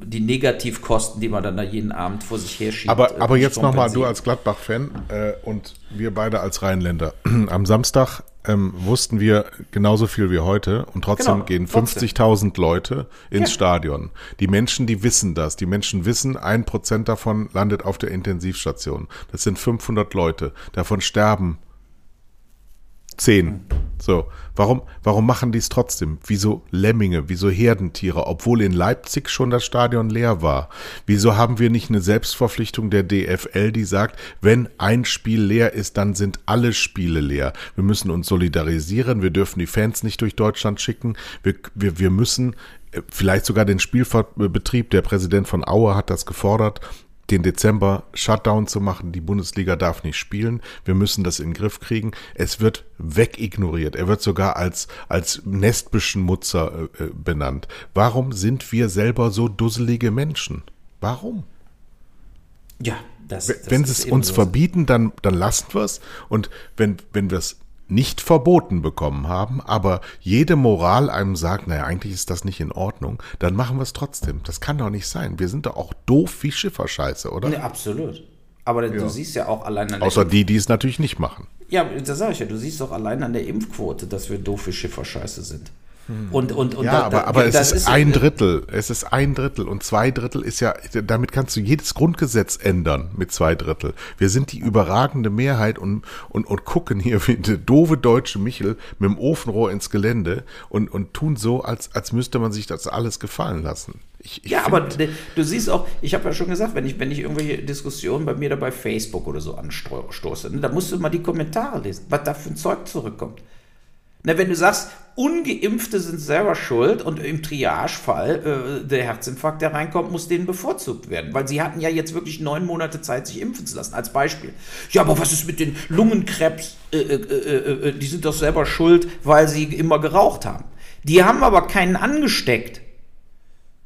die Negativkosten, die man dann da jeden Abend vor sich her schiebt. Aber, äh, aber jetzt nochmal, du als Gladbach-Fan äh, und wir beide als Rheinländer. Am Samstag ähm, wussten wir genauso viel wie heute und trotzdem genau, gehen 50.000 Leute ins ja. Stadion. Die Menschen, die wissen das. Die Menschen wissen, ein Prozent davon landet auf der Intensivstation. Das sind 500 Leute. Davon sterben Zehn. So, warum, warum machen die es trotzdem? Wieso Lemminge, wieso Herdentiere, obwohl in Leipzig schon das Stadion leer war? Wieso haben wir nicht eine Selbstverpflichtung der DFL, die sagt, wenn ein Spiel leer ist, dann sind alle Spiele leer? Wir müssen uns solidarisieren, wir dürfen die Fans nicht durch Deutschland schicken, wir, wir, wir müssen äh, vielleicht sogar den Spielbetrieb, der Präsident von Aue hat das gefordert, den Dezember Shutdown zu machen. Die Bundesliga darf nicht spielen. Wir müssen das in den Griff kriegen. Es wird wegignoriert. Er wird sogar als, als Nestbeschmutzer äh, äh benannt. Warum sind wir selber so dusselige Menschen? Warum? Ja, das, das Wenn sie es uns so verbieten, dann, dann lassen wir es. Und wenn, wenn wir es nicht verboten bekommen haben, aber jede Moral einem sagt, naja, eigentlich ist das nicht in Ordnung, dann machen wir es trotzdem. Das kann doch nicht sein. Wir sind doch auch doof wie Schifferscheiße, oder? Ja, absolut. Aber ja. du siehst ja auch allein an der Außer die, die es natürlich nicht machen. Ja, das sage ich ja. Du siehst doch allein an der Impfquote, dass wir doof wie Schifferscheiße sind. Und, und, und ja, da, aber, aber es ist, ist ein Drittel. Es ist ein Drittel. Und zwei Drittel ist ja, damit kannst du jedes Grundgesetz ändern mit zwei Drittel. Wir sind die überragende Mehrheit und, und, und gucken hier wie eine doofe deutsche Michel mit dem Ofenrohr ins Gelände und, und tun so, als, als müsste man sich das alles gefallen lassen. Ich, ich ja, aber du siehst auch, ich habe ja schon gesagt, wenn ich, wenn ich irgendwelche Diskussionen bei mir da bei Facebook oder so anstoße, ne, da musst du mal die Kommentare lesen, was da für ein Zeug zurückkommt. Na, wenn du sagst, Ungeimpfte sind selber schuld und im Triagefall äh, der Herzinfarkt, der reinkommt, muss denen bevorzugt werden, weil sie hatten ja jetzt wirklich neun Monate Zeit, sich impfen zu lassen, als Beispiel. Ja, aber was ist mit den Lungenkrebs? Äh, äh, äh, äh die sind doch selber schuld, weil sie immer geraucht haben. Die haben aber keinen angesteckt.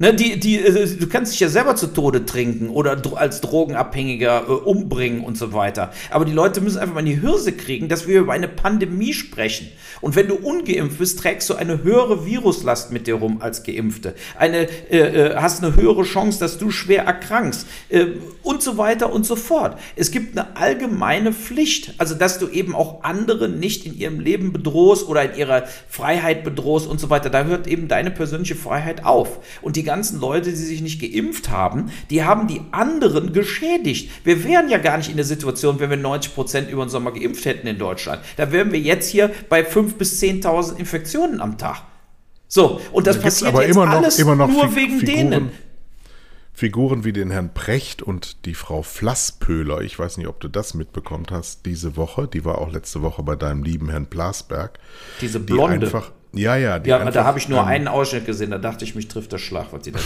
Ne, die, die, äh, du kannst dich ja selber zu Tode trinken oder als Drogenabhängiger äh, umbringen und so weiter. Aber die Leute müssen einfach mal in die Hirse kriegen, dass wir über eine Pandemie sprechen. Und wenn du ungeimpft bist, trägst du eine höhere Viruslast mit dir rum als Geimpfte. Eine, äh, äh, hast eine höhere Chance, dass du schwer erkrankst. Äh, und so weiter und so fort. Es gibt eine allgemeine Pflicht, also dass du eben auch andere nicht in ihrem Leben bedrohst oder in ihrer Freiheit bedrohst und so weiter. Da hört eben deine persönliche Freiheit auf. Und die ganzen Leute, die sich nicht geimpft haben, die haben die anderen geschädigt. Wir wären ja gar nicht in der Situation, wenn wir 90 Prozent über den Sommer geimpft hätten in Deutschland. Da wären wir jetzt hier bei 5.000 bis 10.000 Infektionen am Tag. So, und das da passiert aber jetzt immer noch, alles immer noch nur Fig wegen Figuren, denen. Figuren wie den Herrn Precht und die Frau Flasspöhler, ich weiß nicht, ob du das mitbekommen hast, diese Woche, die war auch letzte Woche bei deinem lieben Herrn Blasberg. Diese Blonde. Die einfach, ja, ja. Die ja, einfach, da habe ich nur ähm, einen Ausschnitt gesehen, da dachte ich, mich trifft der Schlag, was die da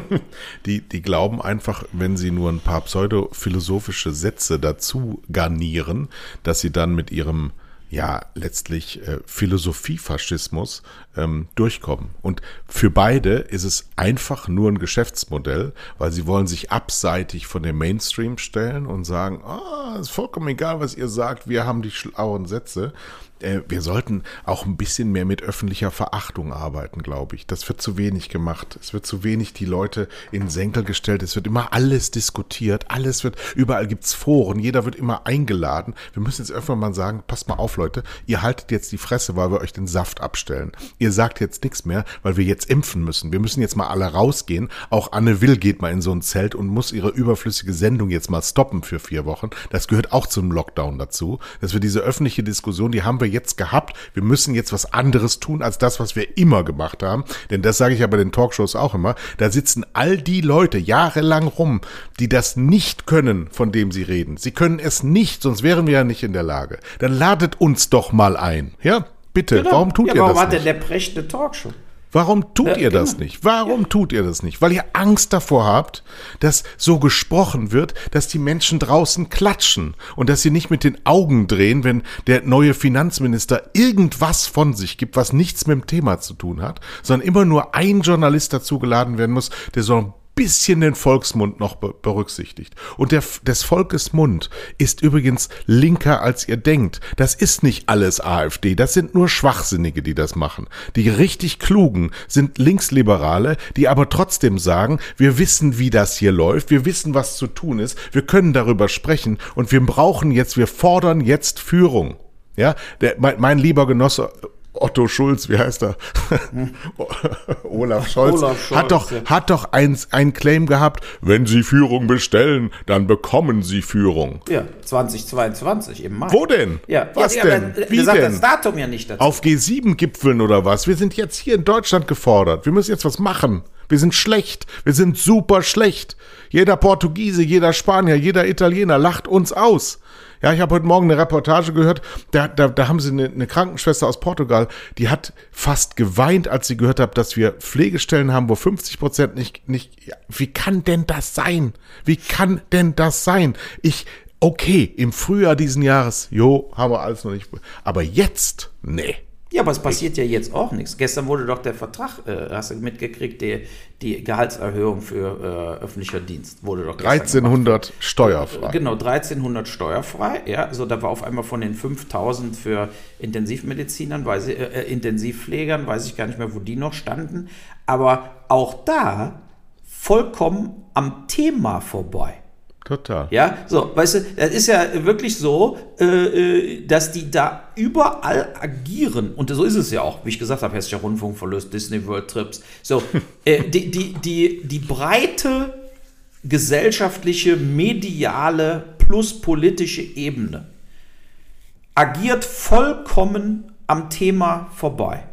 die, die glauben einfach, wenn sie nur ein paar pseudophilosophische Sätze dazu garnieren, dass sie dann mit ihrem ja letztlich äh, Philosophiefaschismus ähm, durchkommen. Und für beide ist es einfach nur ein Geschäftsmodell, weil sie wollen sich abseitig von dem Mainstream stellen und sagen, ah, oh, ist vollkommen egal, was ihr sagt, wir haben die schlauen Sätze. Äh, wir sollten auch ein bisschen mehr mit öffentlicher Verachtung arbeiten, glaube ich. Das wird zu wenig gemacht. Es wird zu wenig die Leute in Senkel gestellt. Es wird immer alles diskutiert. Alles wird, überall gibt's Foren. Jeder wird immer eingeladen. Wir müssen jetzt irgendwann mal sagen, passt mal auf, Leute. Ihr haltet jetzt die Fresse, weil wir euch den Saft abstellen. Ihr sagt jetzt nichts mehr, weil wir jetzt impfen müssen. Wir müssen jetzt mal alle rausgehen. Auch Anne Will geht mal in so ein Zelt und muss ihre überflüssige Sendung jetzt mal stoppen für vier Wochen. Das gehört auch zum Lockdown dazu. Dass wir diese öffentliche Diskussion, die haben wir jetzt gehabt. Wir müssen jetzt was anderes tun als das, was wir immer gemacht haben. Denn das sage ich ja bei den Talkshows auch immer. Da sitzen all die Leute jahrelang rum, die das nicht können, von dem sie reden. Sie können es nicht, sonst wären wir ja nicht in der Lage. Dann ladet uns doch mal ein. Ja, bitte. Genau. Warum tut ja, ihr warum das? Warum hat denn der Precht eine Talkshow? Warum tut ja, ihr das genau. nicht? Warum ja. tut ihr das nicht? Weil ihr Angst davor habt, dass so gesprochen wird, dass die Menschen draußen klatschen und dass sie nicht mit den Augen drehen, wenn der neue Finanzminister irgendwas von sich gibt, was nichts mit dem Thema zu tun hat, sondern immer nur ein Journalist dazu geladen werden muss, der so ein bisschen den Volksmund noch berücksichtigt. Und der, des Volkes Mund ist übrigens linker als ihr denkt. Das ist nicht alles AfD. Das sind nur Schwachsinnige, die das machen. Die richtig klugen sind Linksliberale, die aber trotzdem sagen, wir wissen, wie das hier läuft. Wir wissen, was zu tun ist. Wir können darüber sprechen und wir brauchen jetzt, wir fordern jetzt Führung. Ja, der, mein, mein lieber Genosse Otto Schulz, wie heißt er? Olaf Scholz, Olaf Scholz hat doch, ja. hat doch ein, ein Claim gehabt, wenn Sie Führung bestellen, dann bekommen Sie Führung. Ja, 2022 im Mai. Wo denn? Ja, was ja, denn? Ja, Wie sagt denn? das Datum ja nicht dazu. Auf G7-Gipfeln oder was? Wir sind jetzt hier in Deutschland gefordert. Wir müssen jetzt was machen. Wir sind schlecht. Wir sind super schlecht. Jeder Portugiese, jeder Spanier, jeder Italiener lacht uns aus. Ja, ich habe heute Morgen eine Reportage gehört, da, da, da haben sie eine, eine Krankenschwester aus Portugal, die hat fast geweint, als sie gehört hat, dass wir Pflegestellen haben, wo 50 Prozent nicht, nicht, ja, wie kann denn das sein? Wie kann denn das sein? Ich, okay, im Frühjahr diesen Jahres, jo, haben wir alles noch nicht, aber jetzt, nee. Ja, aber es passiert ja jetzt auch nichts. Gestern wurde doch der Vertrag, äh, hast du mitgekriegt, die, die Gehaltserhöhung für äh, öffentlicher Dienst wurde doch 1300 steuerfrei. Genau, 1300 steuerfrei. Ja, also da war auf einmal von den 5000 für Intensivmedizinern, weiß ich, äh, Intensivpflegern, weiß ich gar nicht mehr, wo die noch standen. Aber auch da vollkommen am Thema vorbei. Total. Ja, so, weißt du, das ist ja wirklich so, äh, äh, dass die da überall agieren. Und so ist es ja auch, wie ich gesagt habe, Hessischer Rundfunk verlöst Disney World Trips. So, äh, die, die, die, die breite gesellschaftliche, mediale plus politische Ebene agiert vollkommen am Thema vorbei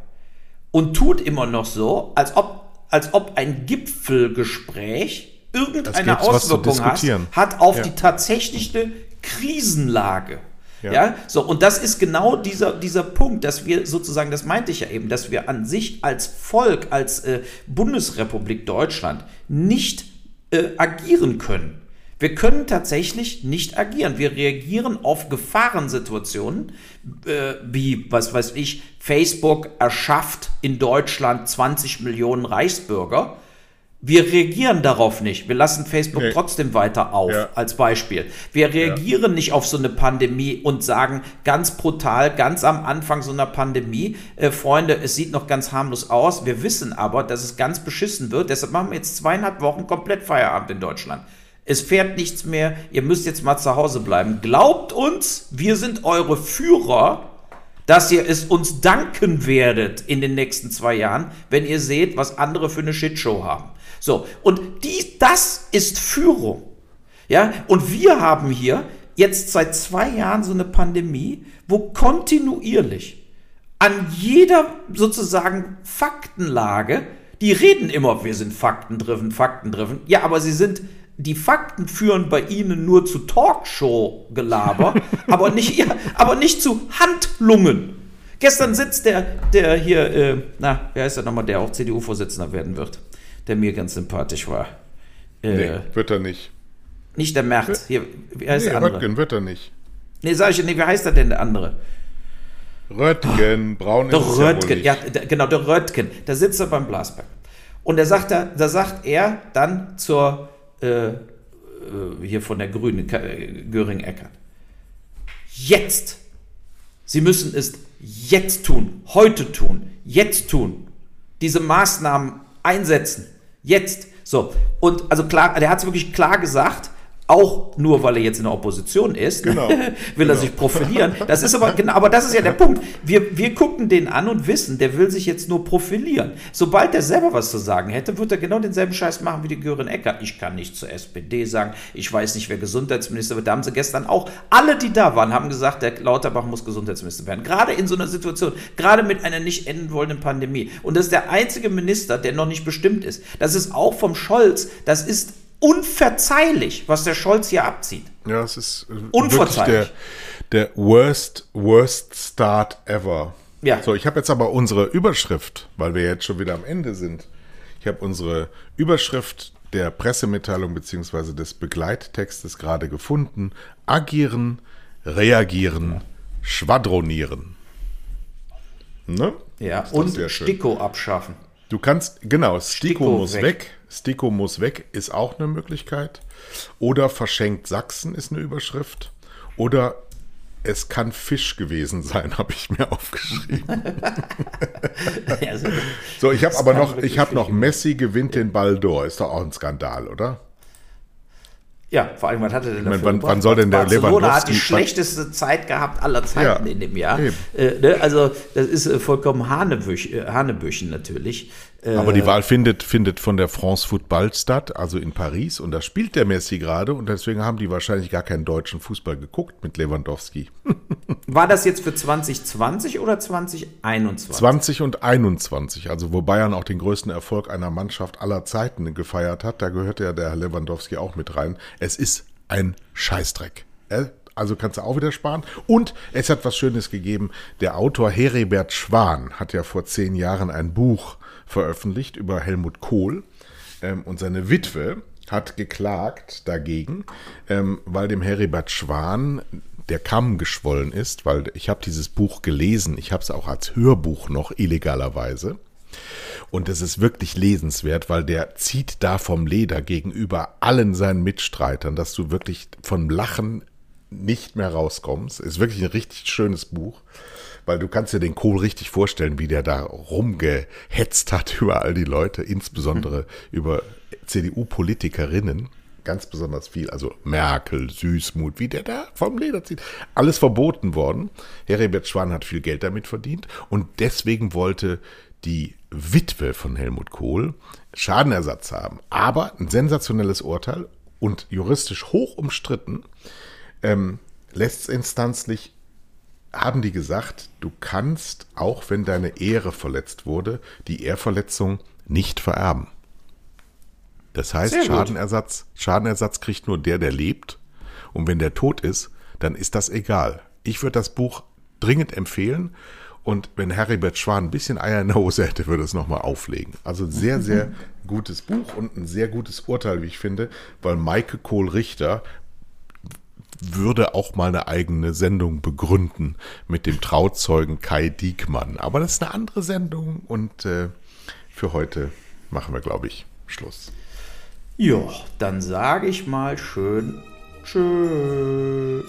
und tut immer noch so, als ob, als ob ein Gipfelgespräch irgendeine Auswirkung hat, hat auf ja. die tatsächliche Krisenlage. Ja. ja. so und das ist genau dieser, dieser Punkt, dass wir sozusagen, das meinte ich ja eben, dass wir an sich als Volk, als äh, Bundesrepublik Deutschland nicht äh, agieren können. Wir können tatsächlich nicht agieren. Wir reagieren auf Gefahrensituationen, äh, wie, was weiß ich, Facebook erschafft in Deutschland 20 Millionen Reichsbürger wir reagieren darauf nicht. Wir lassen Facebook nee. trotzdem weiter auf, ja. als Beispiel. Wir reagieren ja. nicht auf so eine Pandemie und sagen ganz brutal, ganz am Anfang so einer Pandemie, äh, Freunde, es sieht noch ganz harmlos aus. Wir wissen aber, dass es ganz beschissen wird. Deshalb machen wir jetzt zweieinhalb Wochen komplett Feierabend in Deutschland. Es fährt nichts mehr. Ihr müsst jetzt mal zu Hause bleiben. Glaubt uns, wir sind eure Führer dass ihr es uns danken werdet in den nächsten zwei Jahren, wenn ihr seht, was andere für eine Shitshow haben. So, und die, das ist Führung. Ja, und wir haben hier jetzt seit zwei Jahren so eine Pandemie, wo kontinuierlich an jeder sozusagen Faktenlage, die reden immer, wir sind faktendriven, faktendriven. Ja, aber sie sind, die Fakten führen bei ihnen nur zu Talkshow-Gelaber, aber, nicht, ja, aber nicht zu Handlungen. Gestern sitzt der, der hier, äh, na, wer heißt der nochmal, der auch CDU-Vorsitzender werden wird? Der mir ganz sympathisch war. Äh, nee, wird er nicht. Nicht der Merz. Hier, wie heißt nee, der andere? Röttgen wird er nicht. Nee, sag ich, nee, wie heißt er denn, der andere? Röttgen, braun der ist Röttgen, ja, ja, genau, der Röttgen. Da sitzt er beim Blasberg. Und da sagt er, da sagt er dann zur, äh, äh hier von der Grünen, Göring-Eckert, jetzt Sie müssen es jetzt tun, heute tun, jetzt tun. Diese Maßnahmen einsetzen. Jetzt. So. Und also klar, der hat es wirklich klar gesagt auch nur weil er jetzt in der Opposition ist, genau. will genau. er sich profilieren. Das ist aber genau, aber das ist ja der Punkt. Wir, wir gucken den an und wissen, der will sich jetzt nur profilieren. Sobald er selber was zu sagen hätte, wird er genau denselben Scheiß machen wie die Görin Eckert. Ich kann nicht zur SPD sagen, ich weiß nicht, wer Gesundheitsminister wird. Da haben sie gestern auch, alle, die da waren, haben gesagt, der Lauterbach muss Gesundheitsminister werden. Gerade in so einer Situation, gerade mit einer nicht enden wollenden Pandemie. Und das ist der einzige Minister, der noch nicht bestimmt ist. Das ist auch vom Scholz, das ist unverzeihlich, was der Scholz hier abzieht. Ja, es ist äh, unverzeihlich. Der, der worst, worst start ever. Ja. So, ich habe jetzt aber unsere Überschrift, weil wir jetzt schon wieder am Ende sind. Ich habe unsere Überschrift der Pressemitteilung beziehungsweise des Begleittextes gerade gefunden. Agieren, reagieren, schwadronieren. Ne? Ja, und Stiko abschaffen. Du kannst, genau, Stiko, Stiko muss weg. weg. Stiko muss weg ist auch eine Möglichkeit. Oder verschenkt Sachsen ist eine Überschrift. Oder es kann Fisch gewesen sein, habe ich mir aufgeschrieben. so, ich habe aber noch, ich habe noch Messi gewinnt den Ball d'Or. Ist doch auch ein Skandal, oder? Ja, vor allem, was hat er denn dafür wann, wann soll denn der Barcelona Lewandowski... hat die schlechteste Zeit gehabt aller Zeiten ja, in dem Jahr. Äh, ne? Also das ist äh, vollkommen Hanebüch, äh, Hanebüchen natürlich. Aber die äh, Wahl findet, findet von der France Football statt, also in Paris. Und da spielt der Messi gerade. Und deswegen haben die wahrscheinlich gar keinen deutschen Fußball geguckt mit Lewandowski. War das jetzt für 2020 oder 2021? 20 und 21. Also wo Bayern auch den größten Erfolg einer Mannschaft aller Zeiten gefeiert hat. Da gehört ja der Lewandowski auch mit rein. Es ist ein Scheißdreck. Also kannst du auch wieder sparen. Und es hat was Schönes gegeben. Der Autor Heribert Schwan hat ja vor zehn Jahren ein Buch veröffentlicht über Helmut Kohl ähm, und seine Witwe hat geklagt dagegen, ähm, weil dem Heribert Schwan der Kamm geschwollen ist, weil ich habe dieses Buch gelesen, ich habe es auch als Hörbuch noch illegalerweise. Und es ist wirklich lesenswert, weil der zieht da vom Leder gegenüber allen seinen Mitstreitern, dass du wirklich vom Lachen nicht mehr rauskommst. Ist wirklich ein richtig schönes Buch weil du kannst dir den Kohl richtig vorstellen, wie der da rumgehetzt hat über all die Leute, insbesondere mhm. über CDU-Politikerinnen. Ganz besonders viel, also Merkel, Süßmut, wie der da vom Leder zieht. Alles verboten worden. Heribert Schwan hat viel Geld damit verdient und deswegen wollte die Witwe von Helmut Kohl Schadenersatz haben. Aber ein sensationelles Urteil und juristisch hoch umstritten, ähm, letztinstanzlich haben die gesagt, du kannst, auch wenn deine Ehre verletzt wurde, die Ehrverletzung nicht vererben. Das heißt, Schadenersatz, Schadenersatz kriegt nur der, der lebt. Und wenn der tot ist, dann ist das egal. Ich würde das Buch dringend empfehlen. Und wenn Heribert Schwan ein bisschen Eier in der Hose hätte, würde es nochmal auflegen. Also sehr, sehr gutes Buch und ein sehr gutes Urteil, wie ich finde, weil Maike Kohl-Richter würde auch mal eine eigene Sendung begründen mit dem Trauzeugen Kai Diekmann. Aber das ist eine andere Sendung und äh, für heute machen wir, glaube ich, Schluss. Ja, dann sage ich mal schön Tschüss.